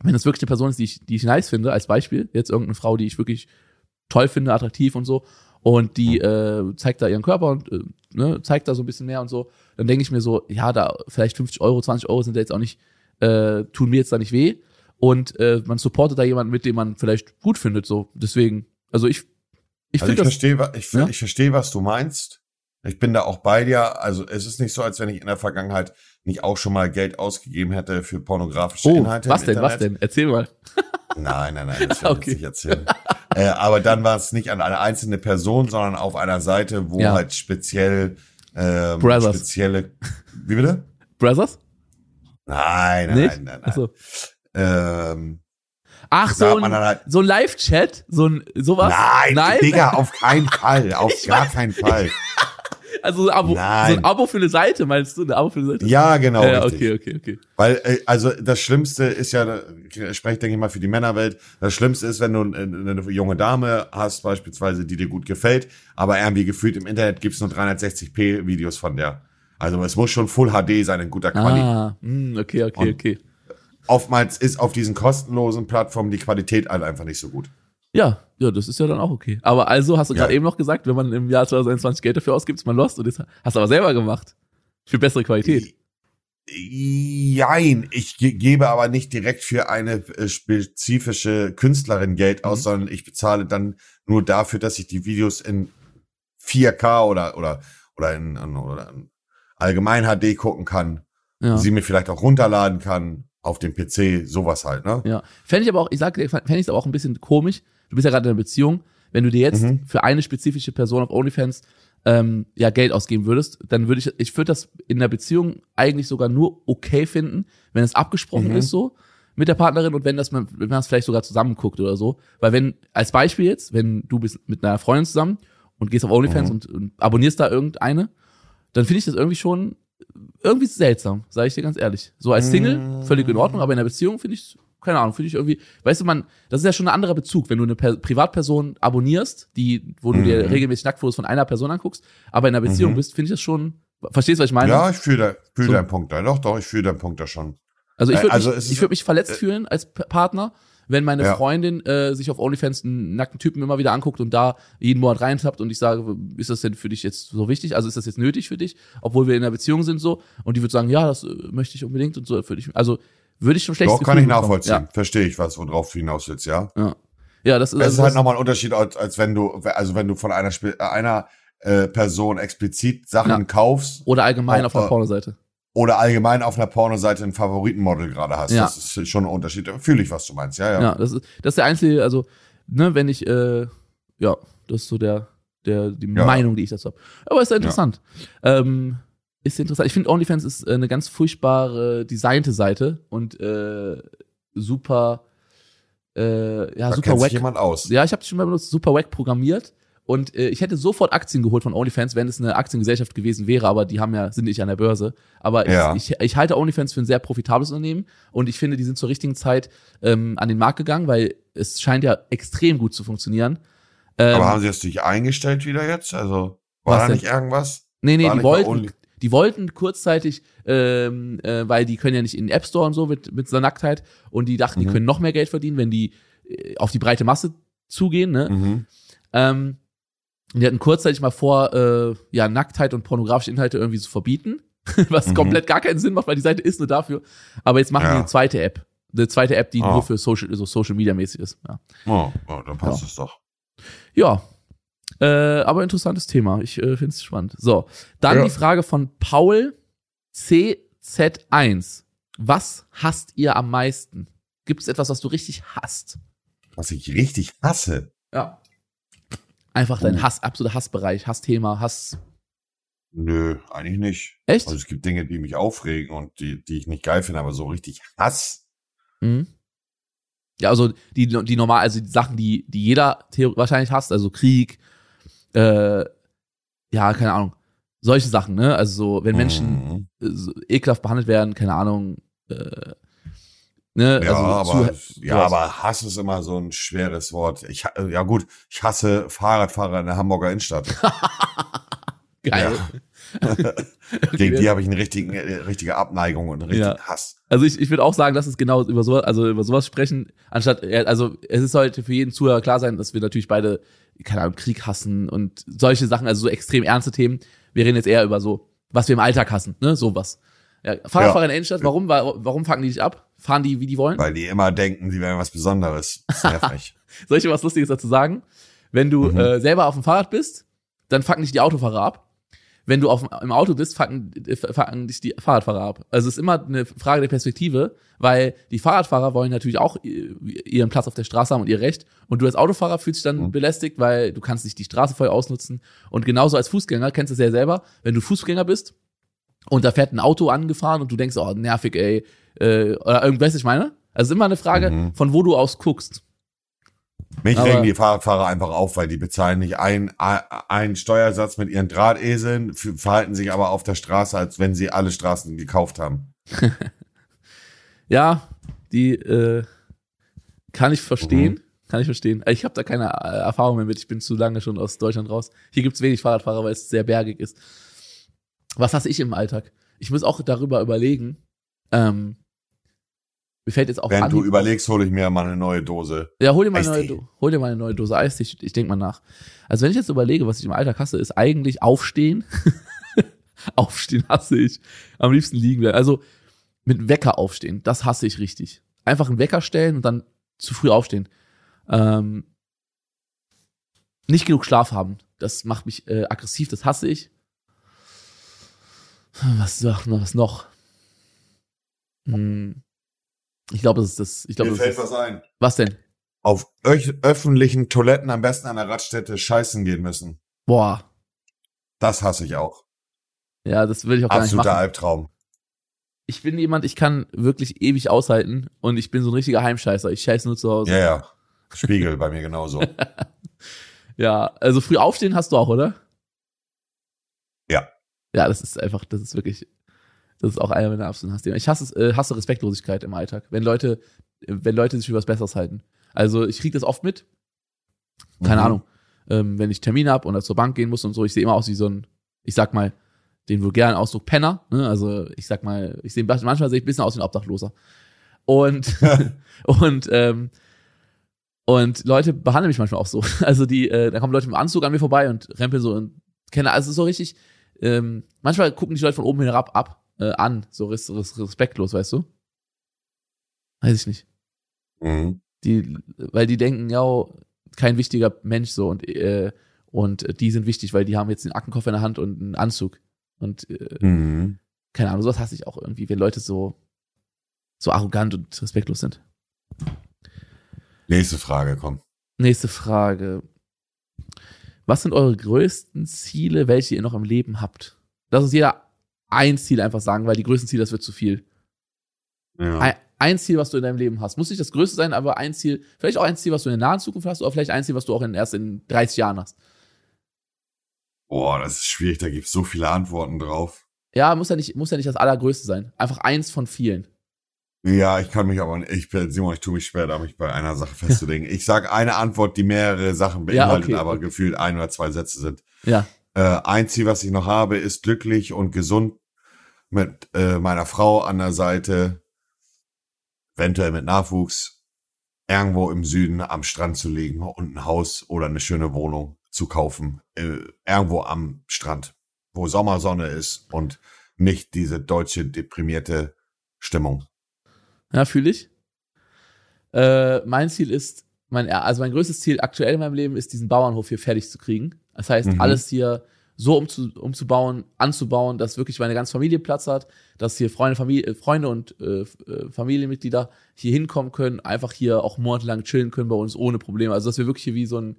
wenn das wirklich eine Person ist, die ich, die ich nice finde, als Beispiel, jetzt irgendeine Frau, die ich wirklich toll finde, attraktiv und so, und die äh, zeigt da ihren Körper und äh, ne, zeigt da so ein bisschen mehr und so, dann denke ich mir so, ja, da vielleicht 50 Euro, 20 Euro sind da jetzt auch nicht, äh, tun mir jetzt da nicht weh. Und äh, man supportet da jemanden, mit dem man vielleicht gut findet, so. Deswegen, also ich, ich Also ich finde das. verstehe, ich, Ja? ich verstehe, was du meinst. Ich bin da auch bei dir. Also es ist nicht so, als wenn ich in der Vergangenheit nicht auch schon mal Geld ausgegeben hätte für pornografische Oh, Inhalte. was denn, was Internet. denn? Erzähl mal. Nein, nein, nein, das will ich Okay. jetzt nicht erzählen. äh, aber dann war es nicht an eine einzelne Person, sondern auf einer Seite, wo Ja. halt speziell ähm, Brothers. spezielle. Wie bitte? Brothers? Nein, nein, Nicht? nein, nein. nein. Achso. Ähm, Ach, so ein, halt, so ein Live-Chat, so ein sowas. nein, Nein? Digga, auf keinen Fall, auf Ich gar weiß- keinen Fall. Also ein Abo, so Nein. ein Abo für eine Seite, meinst du? Ein Abo für eine Seite? Ja, genau. ja, okay, okay, okay. Weil, äh, also das Schlimmste ist ja, ich spreche, denke ich mal, für die Männerwelt, das Schlimmste ist, wenn du eine, junge Dame hast, beispielsweise, die dir gut gefällt, aber irgendwie gefühlt im Internet gibt's nur 360p Videos von der. Also es muss schon Full HD sein, in guter Qualität. Ah, mh, okay, okay, Und- okay. Oftmals ist auf diesen kostenlosen Plattformen die Qualität halt einfach nicht so gut. Ja, ja, das ist ja dann auch okay. Aber also hast du gerade Ja. eben noch gesagt, wenn man im Jahr 2021 Geld dafür ausgibt, ist man lost und das hast du aber selber gemacht. Für bessere Qualität. Jein, ich ge gebe aber nicht direkt für eine äh, spezifische Künstlerin Geld aus, Mhm. sondern ich bezahle dann nur dafür, dass ich die Videos in 4K oder oder oder in, oder in allgemein HD gucken kann, Ja. sie mir vielleicht auch runterladen kann auf dem PC, sowas halt, ne? Ja. Fände ich aber auch, ich sag fände ich es aber auch ein bisschen komisch. Du bist ja gerade in einer Beziehung. Wenn du dir jetzt Mhm. für eine spezifische Person auf OnlyFans ähm, ja Geld ausgeben würdest, dann würde ich, ich würde das in der Beziehung eigentlich sogar nur okay finden, wenn es abgesprochen Mhm. ist so mit der Partnerin und wenn das man, wenn man es vielleicht sogar zusammen guckt oder so. Weil wenn, als Beispiel jetzt, wenn du bist mit einer Freundin zusammen und gehst auf OnlyFans Mhm. und, und abonnierst da irgendeine, dann finde ich das irgendwie schon irgendwie seltsam, sage ich dir ganz ehrlich. So als Single Mm. völlig in Ordnung, aber in der Beziehung finde ich, keine Ahnung, finde ich irgendwie, weißt du, man, das ist ja schon ein anderer Bezug, wenn du eine per Privatperson abonnierst, die, wo du dir Mhm. regelmäßig Nacktfotos von einer Person anguckst, aber in einer Beziehung Mhm. bist, finde ich das schon, verstehst du, was ich meine? Ja, ich fühle fühl So- deinen Punkt da. Doch, doch, ich fühle deinen Punkt da schon. Also ich Äh, würde also mich, ich würd mich verletzt fühlen als Partner, wenn meine Ja. Freundin äh, sich auf OnlyFans einen nackten Typen immer wieder anguckt und da jeden Monat reintappt und ich sage, ist das denn für dich jetzt so wichtig? Also ist das jetzt nötig für dich, obwohl wir in einer Beziehung sind so? Und die würde sagen, ja, das äh, möchte ich unbedingt und so für dich. Also würde ich schon schlecht Doch, kann ich nachvollziehen. Verstehe ich, was, worauf du hinaus willst, ja? Ja, ja. ja das ist, Es also ist halt das, nochmal ein Unterschied, als, als wenn du, also wenn du von einer, äh, einer äh, Person explizit Sachen Ja. kaufst oder allgemein auch, auf einer äh, Pornoseite. oder allgemein auf einer Pornoseite ein Favoritenmodel gerade hast. Ja. Das ist schon ein Unterschied. Fühle ich, was du meinst, ja, ja. Ja, das ist, das ist der einzige, also, ne, wenn ich, äh, ja, das ist so der, der, die Ja. Meinung, die ich dazu habe. Aber ist ja interessant. Ähm, ist interessant. Ich finde, OnlyFans ist äh, eine ganz furchtbare designte Seite und äh, super, äh, ja, Da super kennt sich wack. jemand aus. Ja, ich habe schon mal benutzt, super wack programmiert. Und äh, ich hätte sofort Aktien geholt von OnlyFans, wenn es eine Aktiengesellschaft gewesen wäre, aber die haben ja, sind nicht an der Börse. Aber Ja. ich, ich, ich halte OnlyFans für ein sehr profitables Unternehmen und ich finde, die sind zur richtigen Zeit ähm, an den Markt gegangen, weil es scheint ja extrem gut zu funktionieren. Ähm, Aber haben sie das nicht eingestellt wieder jetzt? Also, War da nicht irgendwas? Nee, nee, War die wollten, die wollten kurzzeitig, ähm, äh, weil die können ja nicht in den App Store und so mit, mit so Nacktheit und die dachten, die Mhm. können noch mehr Geld verdienen, wenn die äh, auf die breite Masse zugehen, ne? Mhm. Ähm, die hatten kurzzeitig mal vor, äh, ja, Nacktheit und pornografische Inhalte irgendwie zu verbieten, was Mhm. komplett gar keinen Sinn macht, weil die Seite ist nur dafür. Aber jetzt machen die Ja. eine zweite App. Eine zweite App, die Ah. nur für Social, so Social Media mäßig ist. Ja. Oh, oh, dann passt Ja. es doch. Ja. Äh, aber interessantes Thema. Ich äh, finde es spannend. So, dann Ja. die Frage von Paul CZ1. Was hasst ihr am meisten? Gibt es etwas, was du richtig hasst? Was ich richtig hasse. Ja. Einfach dein. Hass, absoluter Hassbereich, Hassthema, Hass. Nö, eigentlich nicht. Echt? Also es gibt Dinge, die mich aufregen und die, die ich nicht geil finde, aber so richtig Hass. Mhm. Ja, also die, die normal, also die Sachen, die, die jeder wahrscheinlich hasst, also Krieg, äh, ja, keine Ahnung, solche Sachen, ne? Also so, wenn Menschen Mhm. äh, so ekelhaft behandelt werden, keine Ahnung, äh, ne? Ja, also aber, zu- ja, aber Hass ist immer so ein schweres Wort. Ich, ja gut, ich hasse Fahrradfahrer in der Hamburger Innenstadt. Geil. Gegen die habe ich eine richtigen, äh, richtige Abneigung und einen richtigen Ja. Hass. Also ich, ich würde auch sagen, lass uns genau über sowas, also über sowas sprechen, anstatt, also es ist sollte für jeden Zuhörer klar sein, dass wir natürlich beide, keine Ahnung, Krieg hassen und solche Sachen, also so extrem ernste Themen. Wir reden jetzt eher über so, was wir im Alltag hassen, ne, sowas. Ja, Fahrradfahrer in der Innenstadt, warum, wa- warum fangen die dich ab? Fahren die, wie die wollen? Weil die immer denken, sie wären was Besonderes. Mich. Soll ich dir was Lustiges dazu sagen? Wenn du Mhm. äh, selber auf dem Fahrrad bist, dann fucken dich die Autofahrer ab. Wenn du auf, im Auto bist, fucken, äh, fucken dich die Fahrradfahrer ab. Also es ist immer eine Frage der Perspektive, weil die Fahrradfahrer wollen natürlich auch ihren Platz auf der Straße haben und ihr Recht. Und du als Autofahrer fühlst dich dann Mhm. belästigt, weil du kannst nicht die Straße voll ausnutzen. Und genauso als Fußgänger, kennst du es ja selber, wenn du Fußgänger bist und da fährt ein Auto angefahren und du denkst, oh, nervig, ey, äh, oder irgendwas, ich meine? Also es ist immer eine Frage, Mhm. von wo du aus guckst. Mich Aber- regen die Fahrradfahrer einfach auf, weil die bezahlen nicht ein, einen Steuersatz mit ihren Drahteseln, verhalten sich aber auf der Straße, als wenn sie alle Straßen gekauft haben. Ja, die äh, kann ich verstehen. Mhm. Kann ich verstehen. Ich habe da keine äh, Erfahrung mehr mit. Ich bin zu lange schon aus Deutschland raus. Hier gibt's wenig Fahrradfahrer, weil es sehr bergig ist. Was hasse ich im Alltag? Ich muss auch darüber überlegen. Ähm, mir fällt jetzt auch an. du überlegst, hole ich mir mal eine neue Dose. ja, hol dir mal eine neue. Do hol dir mal eine neue Dose Eistee. Ich, ich denk mal nach. Also wenn ich jetzt überlege, was ich im Alltag hasse, ist eigentlich aufstehen. aufstehen hasse ich. Am liebsten liegen bleiben. Also mit Wecker aufstehen, das hasse ich richtig. Einfach einen Wecker stellen und dann zu früh aufstehen. Ähm, nicht genug Schlaf haben, das macht mich äh, aggressiv, das hasse ich. Was, was noch? Hm. Ich glaube, das ist das. Ich glaube, Mir das fällt ist, was ein. was denn? Auf öffentlichen Toiletten am besten an der Radstätte scheißen gehen müssen. Boah, Das hasse ich auch. ja, das will ich auch gar nicht Absoluter machen. Albtraum. Ich bin jemand, ich kann wirklich ewig aushalten und ich bin so ein richtiger Heimscheißer. Ich scheiße nur zu Hause. Ja, ja. Spiegel bei mir genauso. Ja, also früh aufstehen hast du auch, oder? Ja. Ja, das ist einfach, das ist wirklich, das ist auch einer meiner absoluten Hassthemen. Ich hasse, äh, hasse Respektlosigkeit im Alltag, wenn Leute, wenn Leute sich für was Besseres halten. Also ich kriege das oft mit, keine Mhm. Ahnung, ähm, wenn ich Termine habe oder zur Bank gehen muss und so, ich sehe immer aus wie so ein, ich sag mal, den vulgären Ausdruck Penner. Ne? Also ich sag mal, ich sehe manchmal sehe ich ein bisschen aus wie ein Obdachloser. Und und ähm, und Leute behandeln mich manchmal auch so. Also die, äh, da kommen Leute im Anzug an mir vorbei und rempeln so und kenne also so richtig. Ähm, manchmal gucken die Leute von oben herab ab äh, an, so res, res, respektlos, weißt du? Weiß ich nicht. Mhm. Die, weil die denken, ja, kein wichtiger Mensch so und äh, und die sind wichtig, weil die haben jetzt den Aktenkoffer in der Hand und einen Anzug und äh, Mhm. keine Ahnung, sowas hasse ich auch irgendwie, wenn Leute so so arrogant und respektlos sind. Nächste Frage, komm. Nächste Frage. Was sind eure größten Ziele, welche ihr noch im Leben habt? Lass uns jeder ein Ziel einfach sagen, weil die größten Ziele, das wird zu viel. Ja. Ein, ein Ziel, was du in deinem Leben hast. Muss nicht das größte sein, aber ein Ziel, vielleicht auch ein Ziel, was du in der nahen Zukunft hast, oder vielleicht ein Ziel, was du auch in, erst in 30 Jahren hast. Boah, das ist schwierig, da gibt's so viele Antworten drauf. Ja, muss ja nicht, muss ja nicht das allergrößte sein. Einfach eins von vielen. Ja, ich kann mich aber nicht, ich bin, Simon, ich tue mich schwer, da mich bei einer Sache festzulegen. Ich sag eine Antwort, die mehrere Sachen Ja, beinhaltet, okay, aber okay. gefühlt ein oder zwei Sätze sind. Ja. Äh, ein Ziel, was ich noch habe, ist glücklich und gesund mit äh, meiner Frau an der Seite, eventuell mit Nachwuchs, irgendwo im Süden am Strand zu liegen und ein Haus oder eine schöne Wohnung zu kaufen, äh, irgendwo am Strand, wo Sommersonne ist und nicht diese deutsche deprimierte Stimmung. Ja, fühle ich. Äh, mein Ziel ist, mein, also mein größtes Ziel aktuell in meinem Leben ist, diesen Bauernhof hier fertig zu kriegen. Das heißt, mhm. alles hier so umzu, umzubauen, anzubauen, dass wirklich meine ganze Familie Platz hat, dass hier Freunde, Familie, Freunde und äh, äh, Familienmitglieder hier hinkommen können, einfach hier auch monatelang chillen können bei uns ohne Probleme. Also dass wir wirklich hier wie so ein,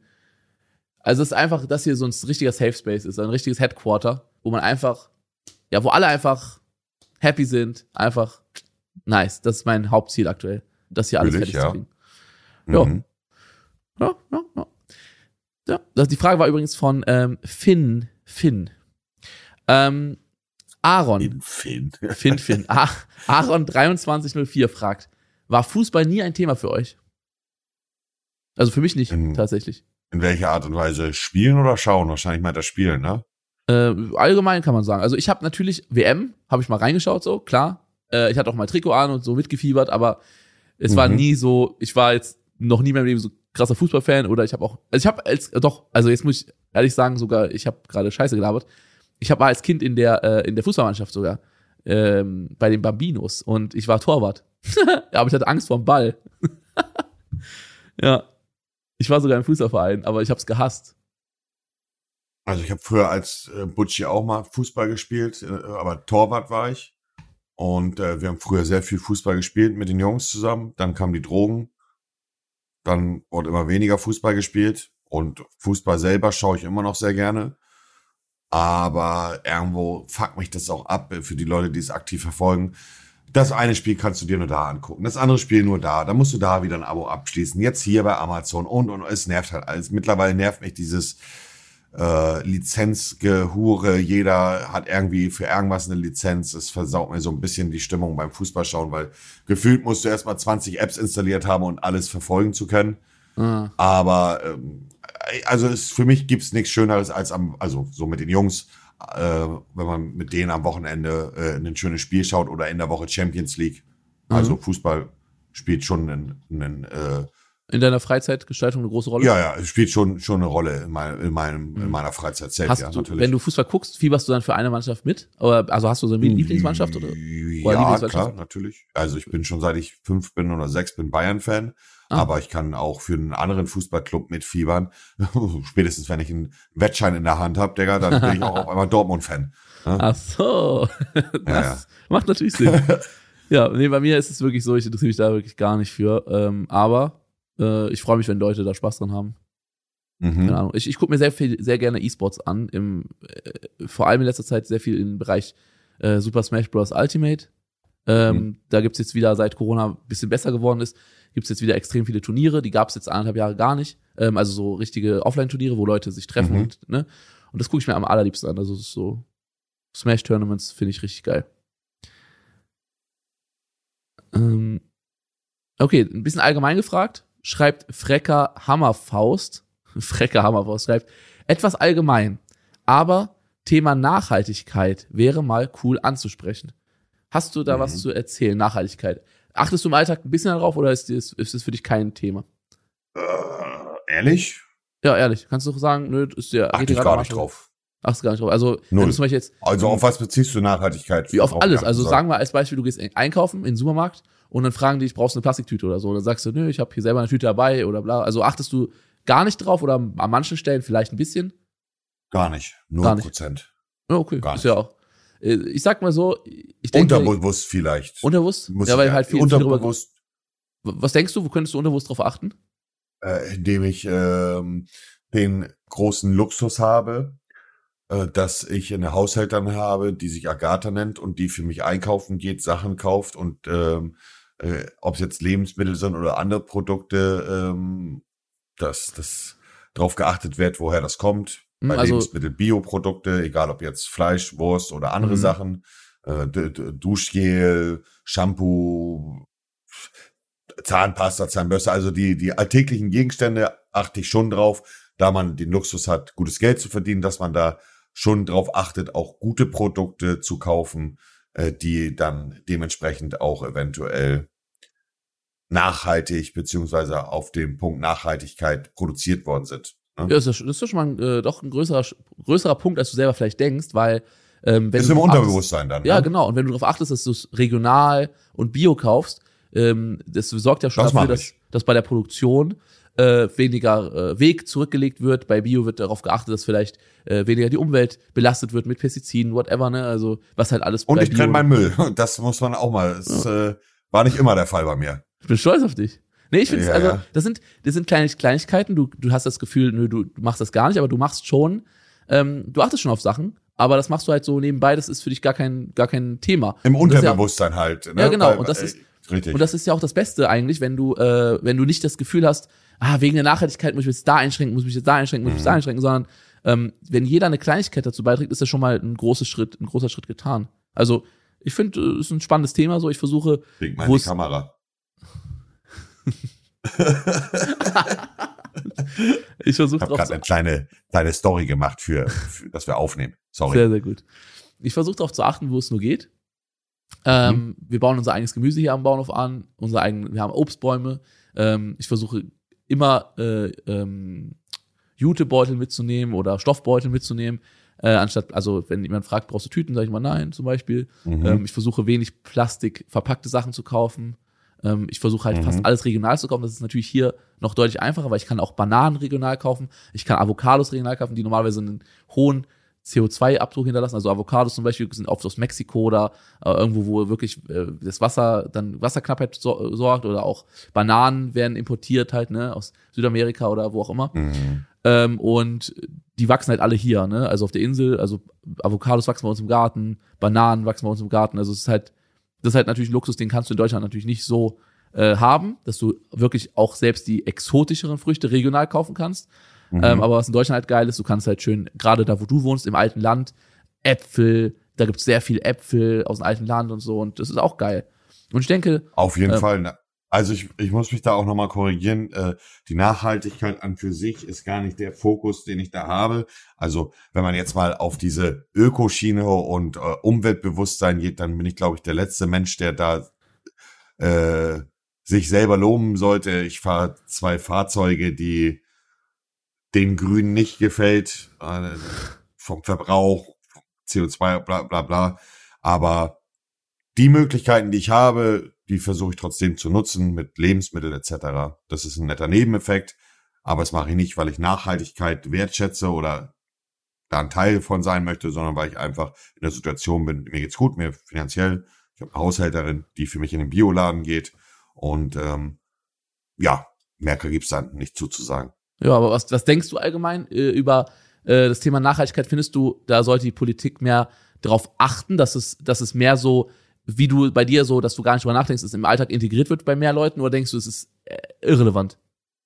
also es ist einfach, dass hier so ein richtiger Safe Space ist, ein richtiges Headquarter, wo man einfach, ja, wo alle einfach happy sind, einfach nice. Das ist mein Hauptziel aktuell, das hier alles fertig ja. zu kriegen. Ja. Mhm. ja. Ja, ja, ja. Das, die Frage war übrigens von ähm, Finn Finn. Ähm, Aaron. Finn. Finn, Finn. Ah, Aaron 2304 fragt, war Fußball nie ein Thema für euch? Also für mich nicht, in, tatsächlich. In welcher Art und Weise? Spielen oder schauen? Wahrscheinlich meint das Spielen, ne? Äh, allgemein kann man sagen. Also ich habe natürlich WM, habe ich mal reingeschaut, so, klar. Äh, ich hatte auch mal Trikot an und so mitgefiebert, aber es mhm. war nie so, ich war jetzt noch nie mehr im Leben so krasser Fußballfan oder ich habe auch, also ich habe als, doch, also jetzt muss ich ehrlich sagen, sogar, ich habe gerade Scheiße gelabert. Ich habe als Kind in der äh, in der Fußballmannschaft sogar ähm, bei den Bambinos und ich war Torwart. aber ich hatte Angst vor dem Ball. ja, ich war sogar im Fußballverein, aber ich habe es gehasst. Also ich habe früher als äh, Butchi auch mal Fußball gespielt, äh, aber Torwart war ich. Und äh, wir haben früher sehr viel Fußball gespielt mit den Jungs zusammen. Dann kamen die Drogen. Dann wurde immer weniger Fußball gespielt. Und Fußball selber schaue ich immer noch sehr gerne. Aber irgendwo fuckt mich das auch ab für die Leute, die es aktiv verfolgen. Das eine Spiel kannst du dir nur da angucken, das andere Spiel nur da. Da musst du da wieder ein Abo abschließen. Jetzt hier bei Amazon und und es nervt halt alles. Mittlerweile nervt mich dieses äh, Lizenzgehure. Jeder hat irgendwie für irgendwas eine Lizenz. Es versaut mir so ein bisschen die Stimmung beim Fußballschauen, weil gefühlt musst du erstmal 20 Apps installiert haben und alles verfolgen zu können. Mhm. Aber ähm, also es, für mich gibt's nichts Schöneres als am, also so mit den Jungs, äh, wenn man mit denen am Wochenende äh, ein schönes Spiel schaut oder in der Woche Champions League. Mhm. Also Fußball spielt schon einen, einen äh, in deiner Freizeitgestaltung eine große Rolle? Ja, ja, es spielt schon, schon eine Rolle in, mein, in, meinem, in mhm. meiner Freizeit selbst, hast ja, du, natürlich. Wenn du Fußball guckst, fieberst du dann für eine Mannschaft mit? Oder, also hast du so eine Lieblingsmannschaft? Oder, oder ja, klar, natürlich. Also ich bin schon seit ich fünf bin oder sechs bin Bayern-Fan. Ah. Aber ich kann auch für einen anderen Fußballclub mitfiebern. Spätestens, wenn ich einen Wettschein in der Hand habe, Digga, dann bin ich auch auf einmal Dortmund-Fan. Ja? Ach so. Das ja, ja. macht natürlich Sinn. ja, nee, bei mir ist es wirklich so, ich interessiere mich da wirklich gar nicht für. Ähm, aber äh, ich freue mich, wenn Leute da Spaß dran haben. Mhm. Keine Ahnung. Ich, ich gucke mir sehr viel, sehr gerne E-Sports an. Im, äh, vor allem in letzter Zeit sehr viel im Bereich äh, Super Smash Bros. Ultimate. Ähm, mhm. Da gibt's jetzt wieder, seit Corona ein bisschen besser geworden ist, gibt es jetzt wieder extrem viele Turniere, die gab es jetzt anderthalb Jahre gar nicht. Ähm, also so richtige Offline-Turniere, wo Leute sich treffen mhm. und, ne? Und das gucke ich mir am allerliebsten an. Also so Smash-Tournaments finde ich richtig geil. Ähm, okay, ein bisschen allgemein gefragt, schreibt Frecker Hammerfaust. Frecker Hammerfaust schreibt, etwas allgemein, aber Thema Nachhaltigkeit wäre mal cool anzusprechen. Hast du da mhm. was zu erzählen? Nachhaltigkeit. Achtest du im Alltag ein bisschen darauf oder ist das, ist das für dich kein Thema? Äh, ehrlich? Ja, ehrlich. Kannst du sagen, nö, ist ja. Achte ich gar nicht drauf. Achtest gar nicht drauf. Also, Null. wenn du zum Beispiel jetzt. Also, auf was beziehst du Nachhaltigkeit? Wie auf alles. Also, sagen wir als Beispiel, du gehst einkaufen in den Supermarkt und dann fragen dich, brauchst du eine Plastiktüte oder so. Und dann sagst du, nö, ich habe hier selber eine Tüte dabei oder bla. Also, achtest du gar nicht drauf oder an manchen Stellen vielleicht ein bisschen? Gar nicht. Null Prozent. Ja, okay. Gar ist nicht. ja auch. Äh, ich sag mal so, ich denke. Unterbewusst vielleicht. Unterbewusst? Muss ja, weil halt viel, unterbewusst. Viel was denkst du, wo könntest du unterbewusst drauf achten? Äh, indem ich ähm, den großen Luxus habe, äh, dass ich eine Haushälterin habe, die sich Agatha nennt und die für mich einkaufen geht, Sachen kauft und ähm, äh, ob es jetzt Lebensmittel sind oder andere Produkte, ähm, dass das drauf geachtet wird, woher das kommt. Bei also, Lebensmittel, Bioprodukte, egal ob jetzt Fleisch, Wurst oder andere mhm. Sachen, äh, Duschgel, Shampoo, Zahnpasta, Zahnbürste, also die, die alltäglichen Gegenstände achte ich schon drauf, da man den Luxus hat, gutes Geld zu verdienen, dass man da schon darauf achtet, auch gute Produkte zu kaufen, äh, die dann dementsprechend auch eventuell nachhaltig beziehungsweise auf dem Punkt Nachhaltigkeit produziert worden sind. Ja, das ist, das ist schon mal äh, doch ein größerer, größerer Punkt, als du selber vielleicht denkst, weil ähm, wenn ist du im Unterbewusstsein achtest, dann. Ja, ne? genau. Und wenn du darauf achtest, dass du es regional und bio kaufst, ähm, das sorgt ja schon Das dafür, dass, dass bei der Produktion äh, weniger äh, Weg zurückgelegt wird. Bei Bio wird darauf geachtet, dass vielleicht äh, weniger die Umwelt belastet wird mit Pestiziden, whatever, ne? Also was halt alles Und ich trenne meinen Müll. Das muss man auch mal. Das äh, war nicht immer der Fall bei mir. Ich bin stolz auf dich. Nee, ich finde Ja, also, das sind, das sind kleine Kleinigkeiten. Du, du hast das Gefühl, nö, du, du machst das gar nicht, aber du machst schon, ähm, du achtest schon auf Sachen, aber das machst du halt so nebenbei, das ist für dich gar kein, gar kein Thema. Im ist ja- Unterbewusstsein halt. Ne? Ja, genau. Weil- Und das äh, ist- richtig. Und das ist ja auch das Beste eigentlich, wenn du, äh, wenn du nicht das Gefühl hast, ah, wegen der Nachhaltigkeit muss ich mich jetzt da einschränken, muss ich mich jetzt da einschränken, muss ich mich Mhm. da einschränken, sondern ähm, wenn jeder eine Kleinigkeit dazu beiträgt, ist das schon mal ein großes Schritt, ein großer Schritt getan. Also ich finde, es ist ein spannendes Thema. So, ich versuche, Leg mal in die Kamera. ich versuche drauf gerade eine kleine, kleine Story gemacht, für, für, dass wir aufnehmen. Sorry. Sehr, sehr gut. Ich versuche darauf zu achten, wo es nur geht. Ähm, Wir bauen unser eigenes Gemüse hier am Bauernhof an, unser eigen, wir haben Obstbäume. Ähm, ich versuche immer äh, ähm, Jutebeutel mitzunehmen oder Stoffbeutel mitzunehmen. Äh, anstatt, also wenn jemand fragt, brauchst du Tüten, sage ich mal nein, zum Beispiel. Mhm. Ähm, ich versuche wenig Plastik verpackte Sachen zu kaufen. Ähm, ich versuche halt Mhm. fast alles regional zu kaufen. Das ist natürlich hier noch deutlich einfacher, weil ich kann auch Bananen regional kaufen. Ich kann Avocados regional kaufen, die normalerweise einen hohen CO2-Abdruck hinterlassen. Also Avocados zum Beispiel sind oft aus Mexiko oder äh, irgendwo, wo wirklich äh, das Wasser dann Wasserknappheit so, sorgt oder auch Bananen werden importiert halt, ne, aus Südamerika oder wo auch immer. Mhm. Ähm, und die wachsen halt alle hier, ne? Also auf der Insel, also Avocados wachsen bei uns im Garten, Bananen wachsen bei uns im Garten. Also es ist halt, das ist halt natürlich ein Luxus, den kannst du in Deutschland natürlich nicht so äh, haben, dass du wirklich auch selbst die exotischeren Früchte regional kaufen kannst. Mhm. Ähm, aber was in Deutschland halt geil ist, du kannst halt schön, gerade da, wo du wohnst, im alten Land, Äpfel, da gibt's sehr viel Äpfel aus dem alten Land und so und das ist auch geil. Und ich denke, Auf jeden Ähm, Fall. Also ich, ich muss mich da auch nochmal korrigieren. Äh, die Nachhaltigkeit an für sich ist gar nicht der Fokus, den ich da habe. Also wenn man jetzt mal auf diese Ökoschiene und äh, Umweltbewusstsein geht, dann bin ich, glaube ich, der letzte Mensch, der da äh, sich selber loben sollte. Ich fahre zwei Fahrzeuge, die den Grünen nicht gefällt, äh, vom Verbrauch, CO2, bla bla bla. Aber die Möglichkeiten, die ich habe, die versuche ich trotzdem zu nutzen mit Lebensmitteln etc. Das ist ein netter Nebeneffekt, aber das mache ich nicht, weil ich Nachhaltigkeit wertschätze oder da ein Teil von sein möchte, sondern weil ich einfach in der Situation bin, mir geht's gut, mir finanziell. Ich habe eine Haushälterin, die für mich in den Bioladen geht und ähm, ja, mehr gibt's dann nicht zuzusagen. Ja, aber was, was denkst du allgemein äh, über äh, das Thema Nachhaltigkeit? Findest du, da sollte die Politik mehr darauf achten, dass es, dass es mehr so, wie du bei dir so, dass du gar nicht drüber nachdenkst, dass es im Alltag integriert wird bei mehr Leuten oder denkst du, es ist äh, irrelevant?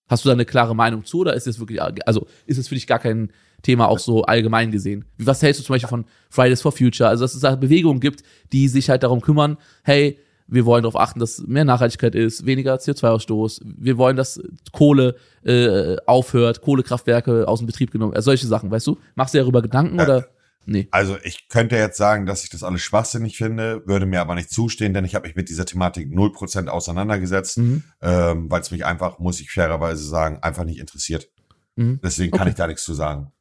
Hast du da eine klare Meinung zu oder ist es wirklich, also ist es für dich gar kein Thema auch so allgemein gesehen? Wie, was hältst du zum Beispiel von Fridays for Future? Also, dass es da Bewegungen gibt, die sich halt darum kümmern, hey, wir wollen darauf achten, dass mehr Nachhaltigkeit ist, weniger CO2-Ausstoß. Wir wollen, dass Kohle äh, aufhört, Kohlekraftwerke aus dem Betrieb genommen, also solche Sachen, weißt du? Machst du darüber Gedanken Äh, oder? Nee. Also ich könnte jetzt sagen, dass ich das alles schwachsinnig finde, würde mir aber nicht zustehen, denn ich habe mich mit dieser Thematik 0% auseinandergesetzt, Mhm. ähm, weil es mich einfach, muss ich fairerweise sagen, einfach nicht interessiert. Mhm. Deswegen kann Okay. ich da nichts zu sagen.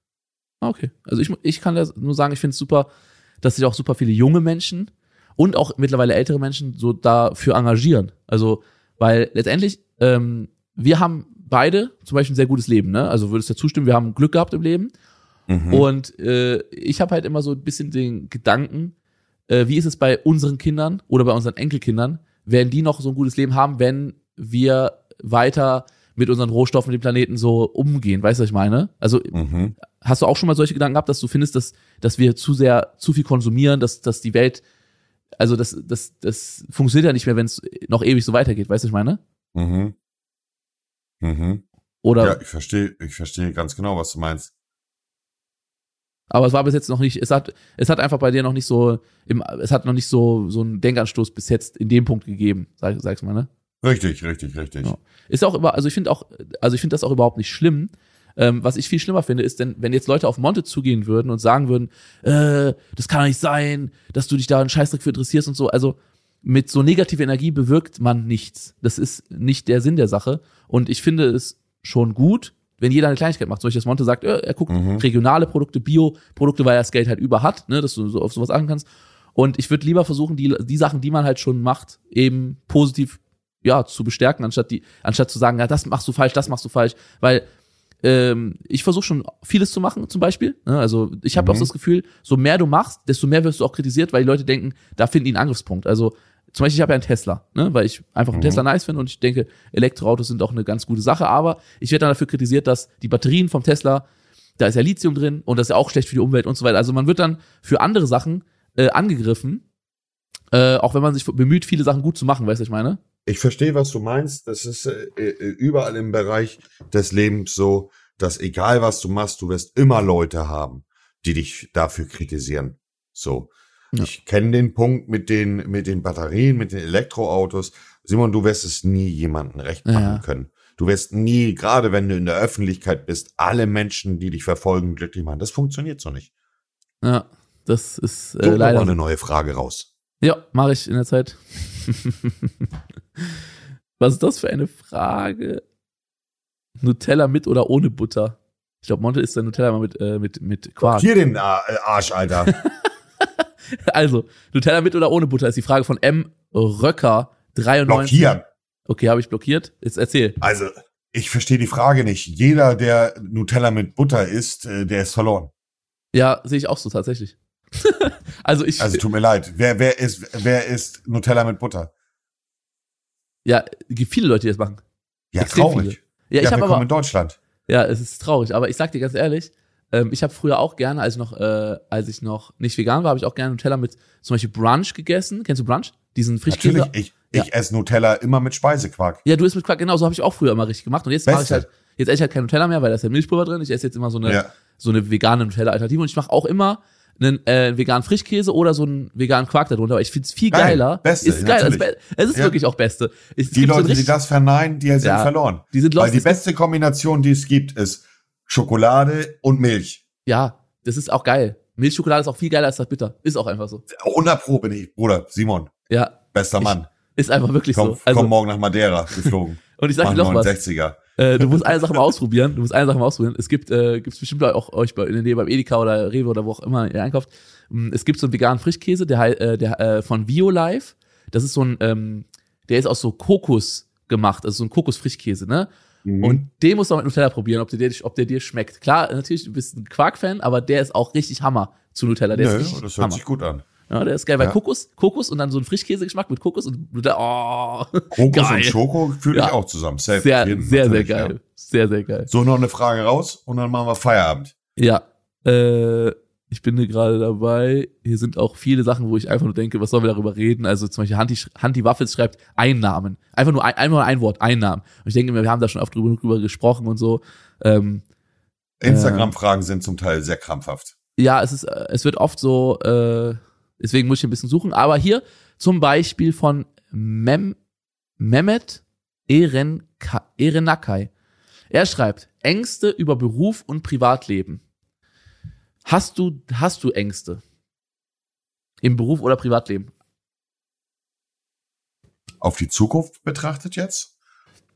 Ah, Okay. Also ich, ich kann nur sagen, ich finde es super, dass sich auch super viele junge Menschen und auch mittlerweile ältere Menschen so dafür engagieren. Also, weil letztendlich, ähm, wir haben beide zum Beispiel ein sehr gutes Leben, ne? Also würdest du ja zustimmen, wir haben Glück gehabt im Leben. Mhm. Und äh, ich habe halt immer so ein bisschen den Gedanken, äh, wie ist es bei unseren Kindern oder bei unseren Enkelkindern, werden die noch so ein gutes Leben haben, wenn wir weiter mit unseren Rohstoffen dem Planeten so umgehen, weißt du, was ich meine? Also Mhm. hast du auch schon mal solche Gedanken gehabt, dass du findest, dass, dass wir zu sehr, zu viel konsumieren, dass, dass die Welt, also das, das, das funktioniert ja nicht mehr, wenn es noch ewig so weitergeht, weißt du, was ich meine? Mhm. Mhm. Oder, Ja, ich verstehe, ich verstehe ganz genau, was du meinst. Aber es war bis jetzt noch nicht, es hat, es hat einfach bei dir noch nicht so, im, es hat noch nicht so, so einen Denkanstoß bis jetzt in dem Punkt gegeben, sag, sag's mal, ne? Richtig, richtig, richtig. Ja. Ist auch immer, also ich finde auch, also ich finde das auch überhaupt nicht schlimm, Ähm, was ich viel schlimmer finde, ist, denn wenn jetzt Leute auf Monte zugehen würden und sagen würden, äh, das kann doch nicht sein, dass du dich da einen Scheißdreck für interessierst und so. Also mit so negativer Energie bewirkt man nichts. Das ist nicht der Sinn der Sache. Und ich finde es schon gut, wenn jeder eine Kleinigkeit macht. Zum Beispiel, dass Monte sagt, äh, er guckt Mhm. regionale Produkte, Bio-Produkte, weil er das Geld halt über hat, ne, dass du so auf sowas achten kannst. Und ich würde lieber versuchen, die, die Sachen, die man halt schon macht, eben positiv ja, zu bestärken, anstatt die, anstatt zu sagen, ja, das machst du falsch, das machst du falsch. Weil ähm, ich versuche schon vieles zu machen, zum Beispiel. Ne? Also ich habe Mhm. auch das Gefühl, so mehr du machst, desto mehr wirst du auch kritisiert, weil die Leute denken, da finden die einen Angriffspunkt. Also zum Beispiel, ich habe ja einen Tesla, ne? weil ich einfach einen Mhm. Tesla nice finde und ich denke, Elektroautos sind auch eine ganz gute Sache, aber ich werde dann dafür kritisiert, dass die Batterien vom Tesla, da ist ja Lithium drin und das ist ja auch schlecht für die Umwelt und so weiter. Also man wird dann für andere Sachen äh, angegriffen, äh, auch wenn man sich bemüht, viele Sachen gut zu machen, weißt du, was ich meine? Ich verstehe, was du meinst. Das ist äh, äh, überall im Bereich des Lebens so, dass egal was du machst, du wirst immer Leute haben, die dich dafür kritisieren. So. Ja. Ich kenne den Punkt mit den, mit den Batterien, mit den Elektroautos. Simon, du wirst es nie jemandem recht machen Ja. können. Du wirst nie, gerade wenn du in der Öffentlichkeit bist, alle Menschen, die dich verfolgen, glücklich machen. Das funktioniert so nicht. Ja, das ist äh, Such doch mal leider. eine neue Frage raus. Ja, mache ich in der Zeit. Was ist das für eine Frage? Nutella mit oder ohne Butter? Ich glaube, Monte isst sein Nutella immer mit, äh, mit, mit Quark. Hier den äh, Arsch, Alter. Also, Nutella mit oder ohne Butter ist die Frage von M. Röcker 93. Blockieren. Okay, habe ich blockiert. Jetzt erzähl. Also, ich verstehe die Frage nicht. Jeder, der Nutella mit Butter isst, äh, der ist verloren. Ja, sehe ich auch so tatsächlich. also ich, Also tut mir leid. Wer, wer ist, wer isst Nutella mit Butter? ja, gibt viele Leute, die das machen. Ja, Extrem traurig. viele. Ja, ich habe willkommen aber, in Deutschland. Ja, es ist traurig, aber ich sag dir ganz ehrlich, ähm, ich habe früher auch gerne, als ich noch, äh, als ich noch nicht vegan war, habe ich auch gerne Nutella mit zum Beispiel Brunch gegessen. Kennst du Brunch? Diesen Frischkäse. Natürlich, ich, ich esse Nutella immer mit Speisequark. Ja, du isst mit Quark, genau, so habe ich auch früher immer richtig gemacht. Und jetzt mache ich halt, jetzt esse ich halt kein Nutella mehr, weil da ist ja Milchpulver drin. Ich esse jetzt immer so eine, Ja. so eine vegane Nutella-Alternative und ich mache auch immer einen äh, veganen Frischkäse oder so einen veganen Quark darunter. Aber ich find's viel Geil. geiler. Beste, ist geil. Es, es ist Ja. wirklich auch Beste. Es, es Die gibt so Leute, die das verneinen, die sind Ja. verloren. die sind Weil lost. die Es gibt- beste Kombination, die es gibt, ist Schokolade und Milch. Ja, das ist auch geil. Milchschokolade ist auch viel geiler als das Bitter. Ist auch einfach so. 100 Pro bin ich, Bruder, Simon, Ja, bester Mann. ist einfach wirklich Komm, so. Also, komm morgen nach Madeira geflogen. und ich sag dir noch was. 69er. Äh, du musst eine Sache mal ausprobieren. Du musst eine Sache mal ausprobieren. Es gibt, äh, gibt's bestimmt auch euch bei, in der Nähe beim Edeka oder Rewe oder wo auch immer ihr einkauft. Mm, Es gibt so einen veganen Frischkäse, der, äh, der äh, von Violife. Das ist so ein, ähm, der ist aus so Kokos gemacht, also so ein Kokosfrischkäse, ne? Mhm. Und den musst du mit Nutella probieren, ob der, dir, ob der dir schmeckt. Klar, natürlich, du bist ein Quark-Fan, aber der ist auch richtig Hammer zu Nutella. Der ist Nö, richtig das hört Hammer. sich gut an. Ja, der ist geil, weil Ja. Kokos, Kokos und dann so ein Frischkäsegeschmack mit Kokos und Nutella, oh, Kokos geil. und Schoko fühle Ja. ich auch zusammen. Safe. Sehr, Jeden- sehr, sehr geil. ja. Sehr, sehr geil. So, noch eine Frage raus und dann machen wir Feierabend. Ja, äh, ich bin gerade dabei. Hier sind auch viele Sachen, wo ich einfach nur denke, was sollen wir darüber reden? Also zum Beispiel Hanti, Hanti Waffels schreibt Einnahmen. Einfach nur ein, nur ein Wort, Einnahmen. Und ich denke mir, wir haben da schon oft drüber, drüber gesprochen und so. Ähm, Instagram-Fragen sind zum Teil sehr krampfhaft. ja, es ist, äh, es wird oft so, äh, deswegen muss ich ein bisschen suchen. Aber hier zum Beispiel von Mem, Mehmet Erenka, Erenakai. Er schreibt, Ängste über Beruf und Privatleben. Hast du, hast du Ängste? Im Beruf oder Privatleben? Auf die Zukunft betrachtet jetzt?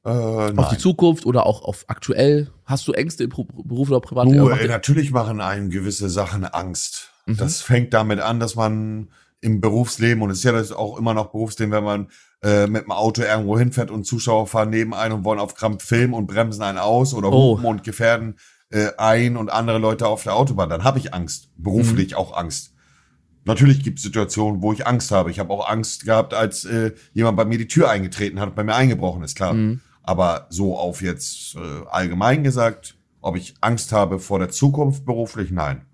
Äh, nein. Auf die Zukunft oder auch auf aktuell? Hast du Ängste im Beruf oder Privatleben? Du, äh, natürlich machen einem gewisse Sachen Angst. Mhm. Das fängt damit an, dass man im Berufsleben, und es ist ja das auch immer noch Berufsleben, wenn man äh, mit dem Auto irgendwo hinfährt und Zuschauer fahren neben einen und wollen auf Krampf filmen und bremsen einen aus oder Oh. hupen und gefährden äh, ein und andere Leute auf der Autobahn, dann habe ich Angst. Beruflich Mhm. auch Angst. Natürlich gibt es Situationen, wo ich Angst habe. Ich habe auch Angst gehabt, als äh, jemand bei mir die Tür eingetreten hat und bei mir eingebrochen ist, klar. Mhm. Aber so auf jetzt äh, allgemein gesagt, ob ich Angst habe vor der Zukunft beruflich, nein.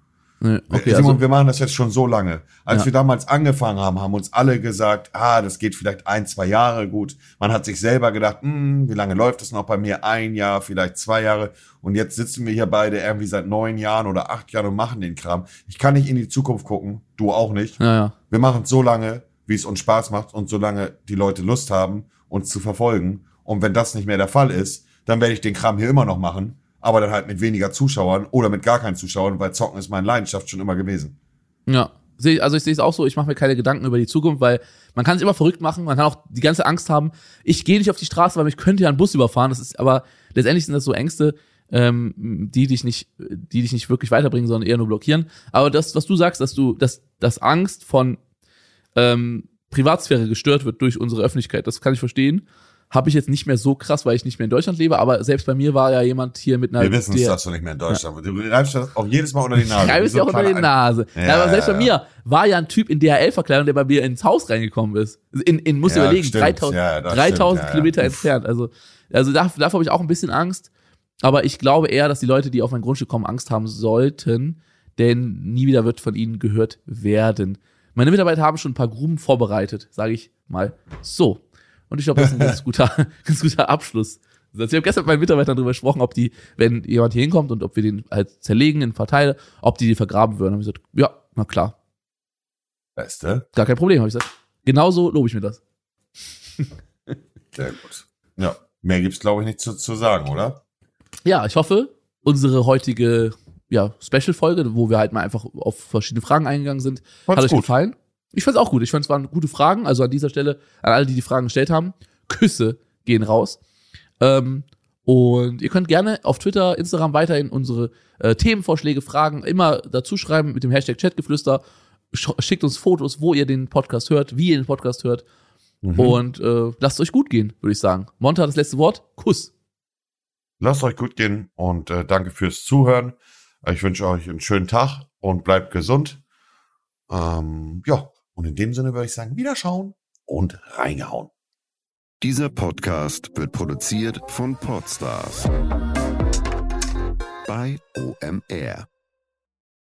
Nee, okay, Simon, also, wir machen das jetzt schon so lange. Als Ja. wir damals angefangen haben, haben uns alle gesagt, ah, das geht vielleicht ein, zwei Jahre gut. Man hat sich selber gedacht, hm, wie lange läuft das noch bei mir? Ein Jahr, vielleicht zwei Jahre. Und jetzt sitzen wir hier beide irgendwie seit neun Jahren oder acht Jahren und machen den Kram. Ich kann nicht in die Zukunft gucken, du auch nicht. ja, ja. Wir machen es so lange, wie es uns Spaß macht und solange die Leute Lust haben, uns zu verfolgen. Und wenn das nicht mehr der Fall ist, dann werde ich den Kram hier immer noch machen. Aber dann halt mit weniger Zuschauern oder mit gar keinen Zuschauern, weil Zocken ist meine Leidenschaft schon immer gewesen. Ja. Also ich sehe es auch so, ich mache mir keine Gedanken über die Zukunft, weil man kann es immer verrückt machen, man kann auch die ganze Angst haben, ich gehe nicht auf die Straße, weil mich könnte ja ein Bus überfahren. Das ist aber letztendlich sind das so Ängste, ähm, die dich nicht, die dich nicht wirklich weiterbringen, sondern eher nur blockieren. Aber das, was du sagst, dass du, dass, dass Angst von ähm, Privatsphäre gestört wird durch unsere Öffentlichkeit, das kann ich verstehen. Habe ich jetzt nicht mehr so krass, weil ich nicht mehr in Deutschland lebe, aber selbst bei mir war ja jemand hier mit einer Wir wissen es, dass du nicht mehr in Deutschland bist. Du reibst das auch jedes Mal unter die Nase. Reib Wie es ein auch unter die Nase. Ja, Ja, aber selbst ja, bei mir war ja ein Typ in DHL-Verkleidung, der bei mir ins Haus reingekommen ist. In, in muss Ja, überlegen, stimmt. 3000, Ja, das 3000 stimmt. Ja, ja. Kilometer entfernt. Also, also davor, davor habe ich auch ein bisschen Angst. Aber ich glaube eher, dass die Leute, die auf mein Grundstück kommen, Angst haben sollten, denn nie wieder wird von ihnen gehört werden. Meine Mitarbeiter haben schon ein paar Gruben vorbereitet, sage ich mal so. Und ich glaube, das ist ein ganz guter, ganz guter Abschluss. Also ich habe gestern mit meinen Mitarbeitern darüber gesprochen, ob die, wenn jemand hier hinkommt und ob wir den halt zerlegen in Verteile, ob die die vergraben würden. Haben ich gesagt, ja, na klar, Beste. gar kein Problem, habe ich gesagt. Genauso lobe ich mir das. Sehr gut. Ja, mehr gibt's glaube ich nicht zu, zu sagen, oder? Ja, ich hoffe, unsere heutige ja, Special-Folge, wo wir halt mal einfach auf verschiedene Fragen eingegangen sind, Fand's hat euch gut. gefallen. Ich fand's auch gut. Ich fand es waren gute Fragen. Also an dieser Stelle, an alle, die die Fragen gestellt haben, Küsse gehen raus. Ähm, und ihr könnt gerne auf Twitter, Instagram weiterhin unsere äh, Themenvorschläge, Fragen immer dazu schreiben mit dem Hashtag Chatgeflüster. Sch schickt uns Fotos, wo ihr den Podcast hört, wie ihr den Podcast hört. Mhm. Und äh, lasst euch gut gehen, würde ich sagen. Monta das letzte Wort. Kuss. Lasst euch gut gehen und äh, danke fürs Zuhören. Ich wünsche euch einen schönen Tag und bleibt gesund. Ähm, ja, und in dem Sinne würde ich sagen, wiederschauen und reingehauen. Dieser Podcast wird produziert von Podstars bei OMR.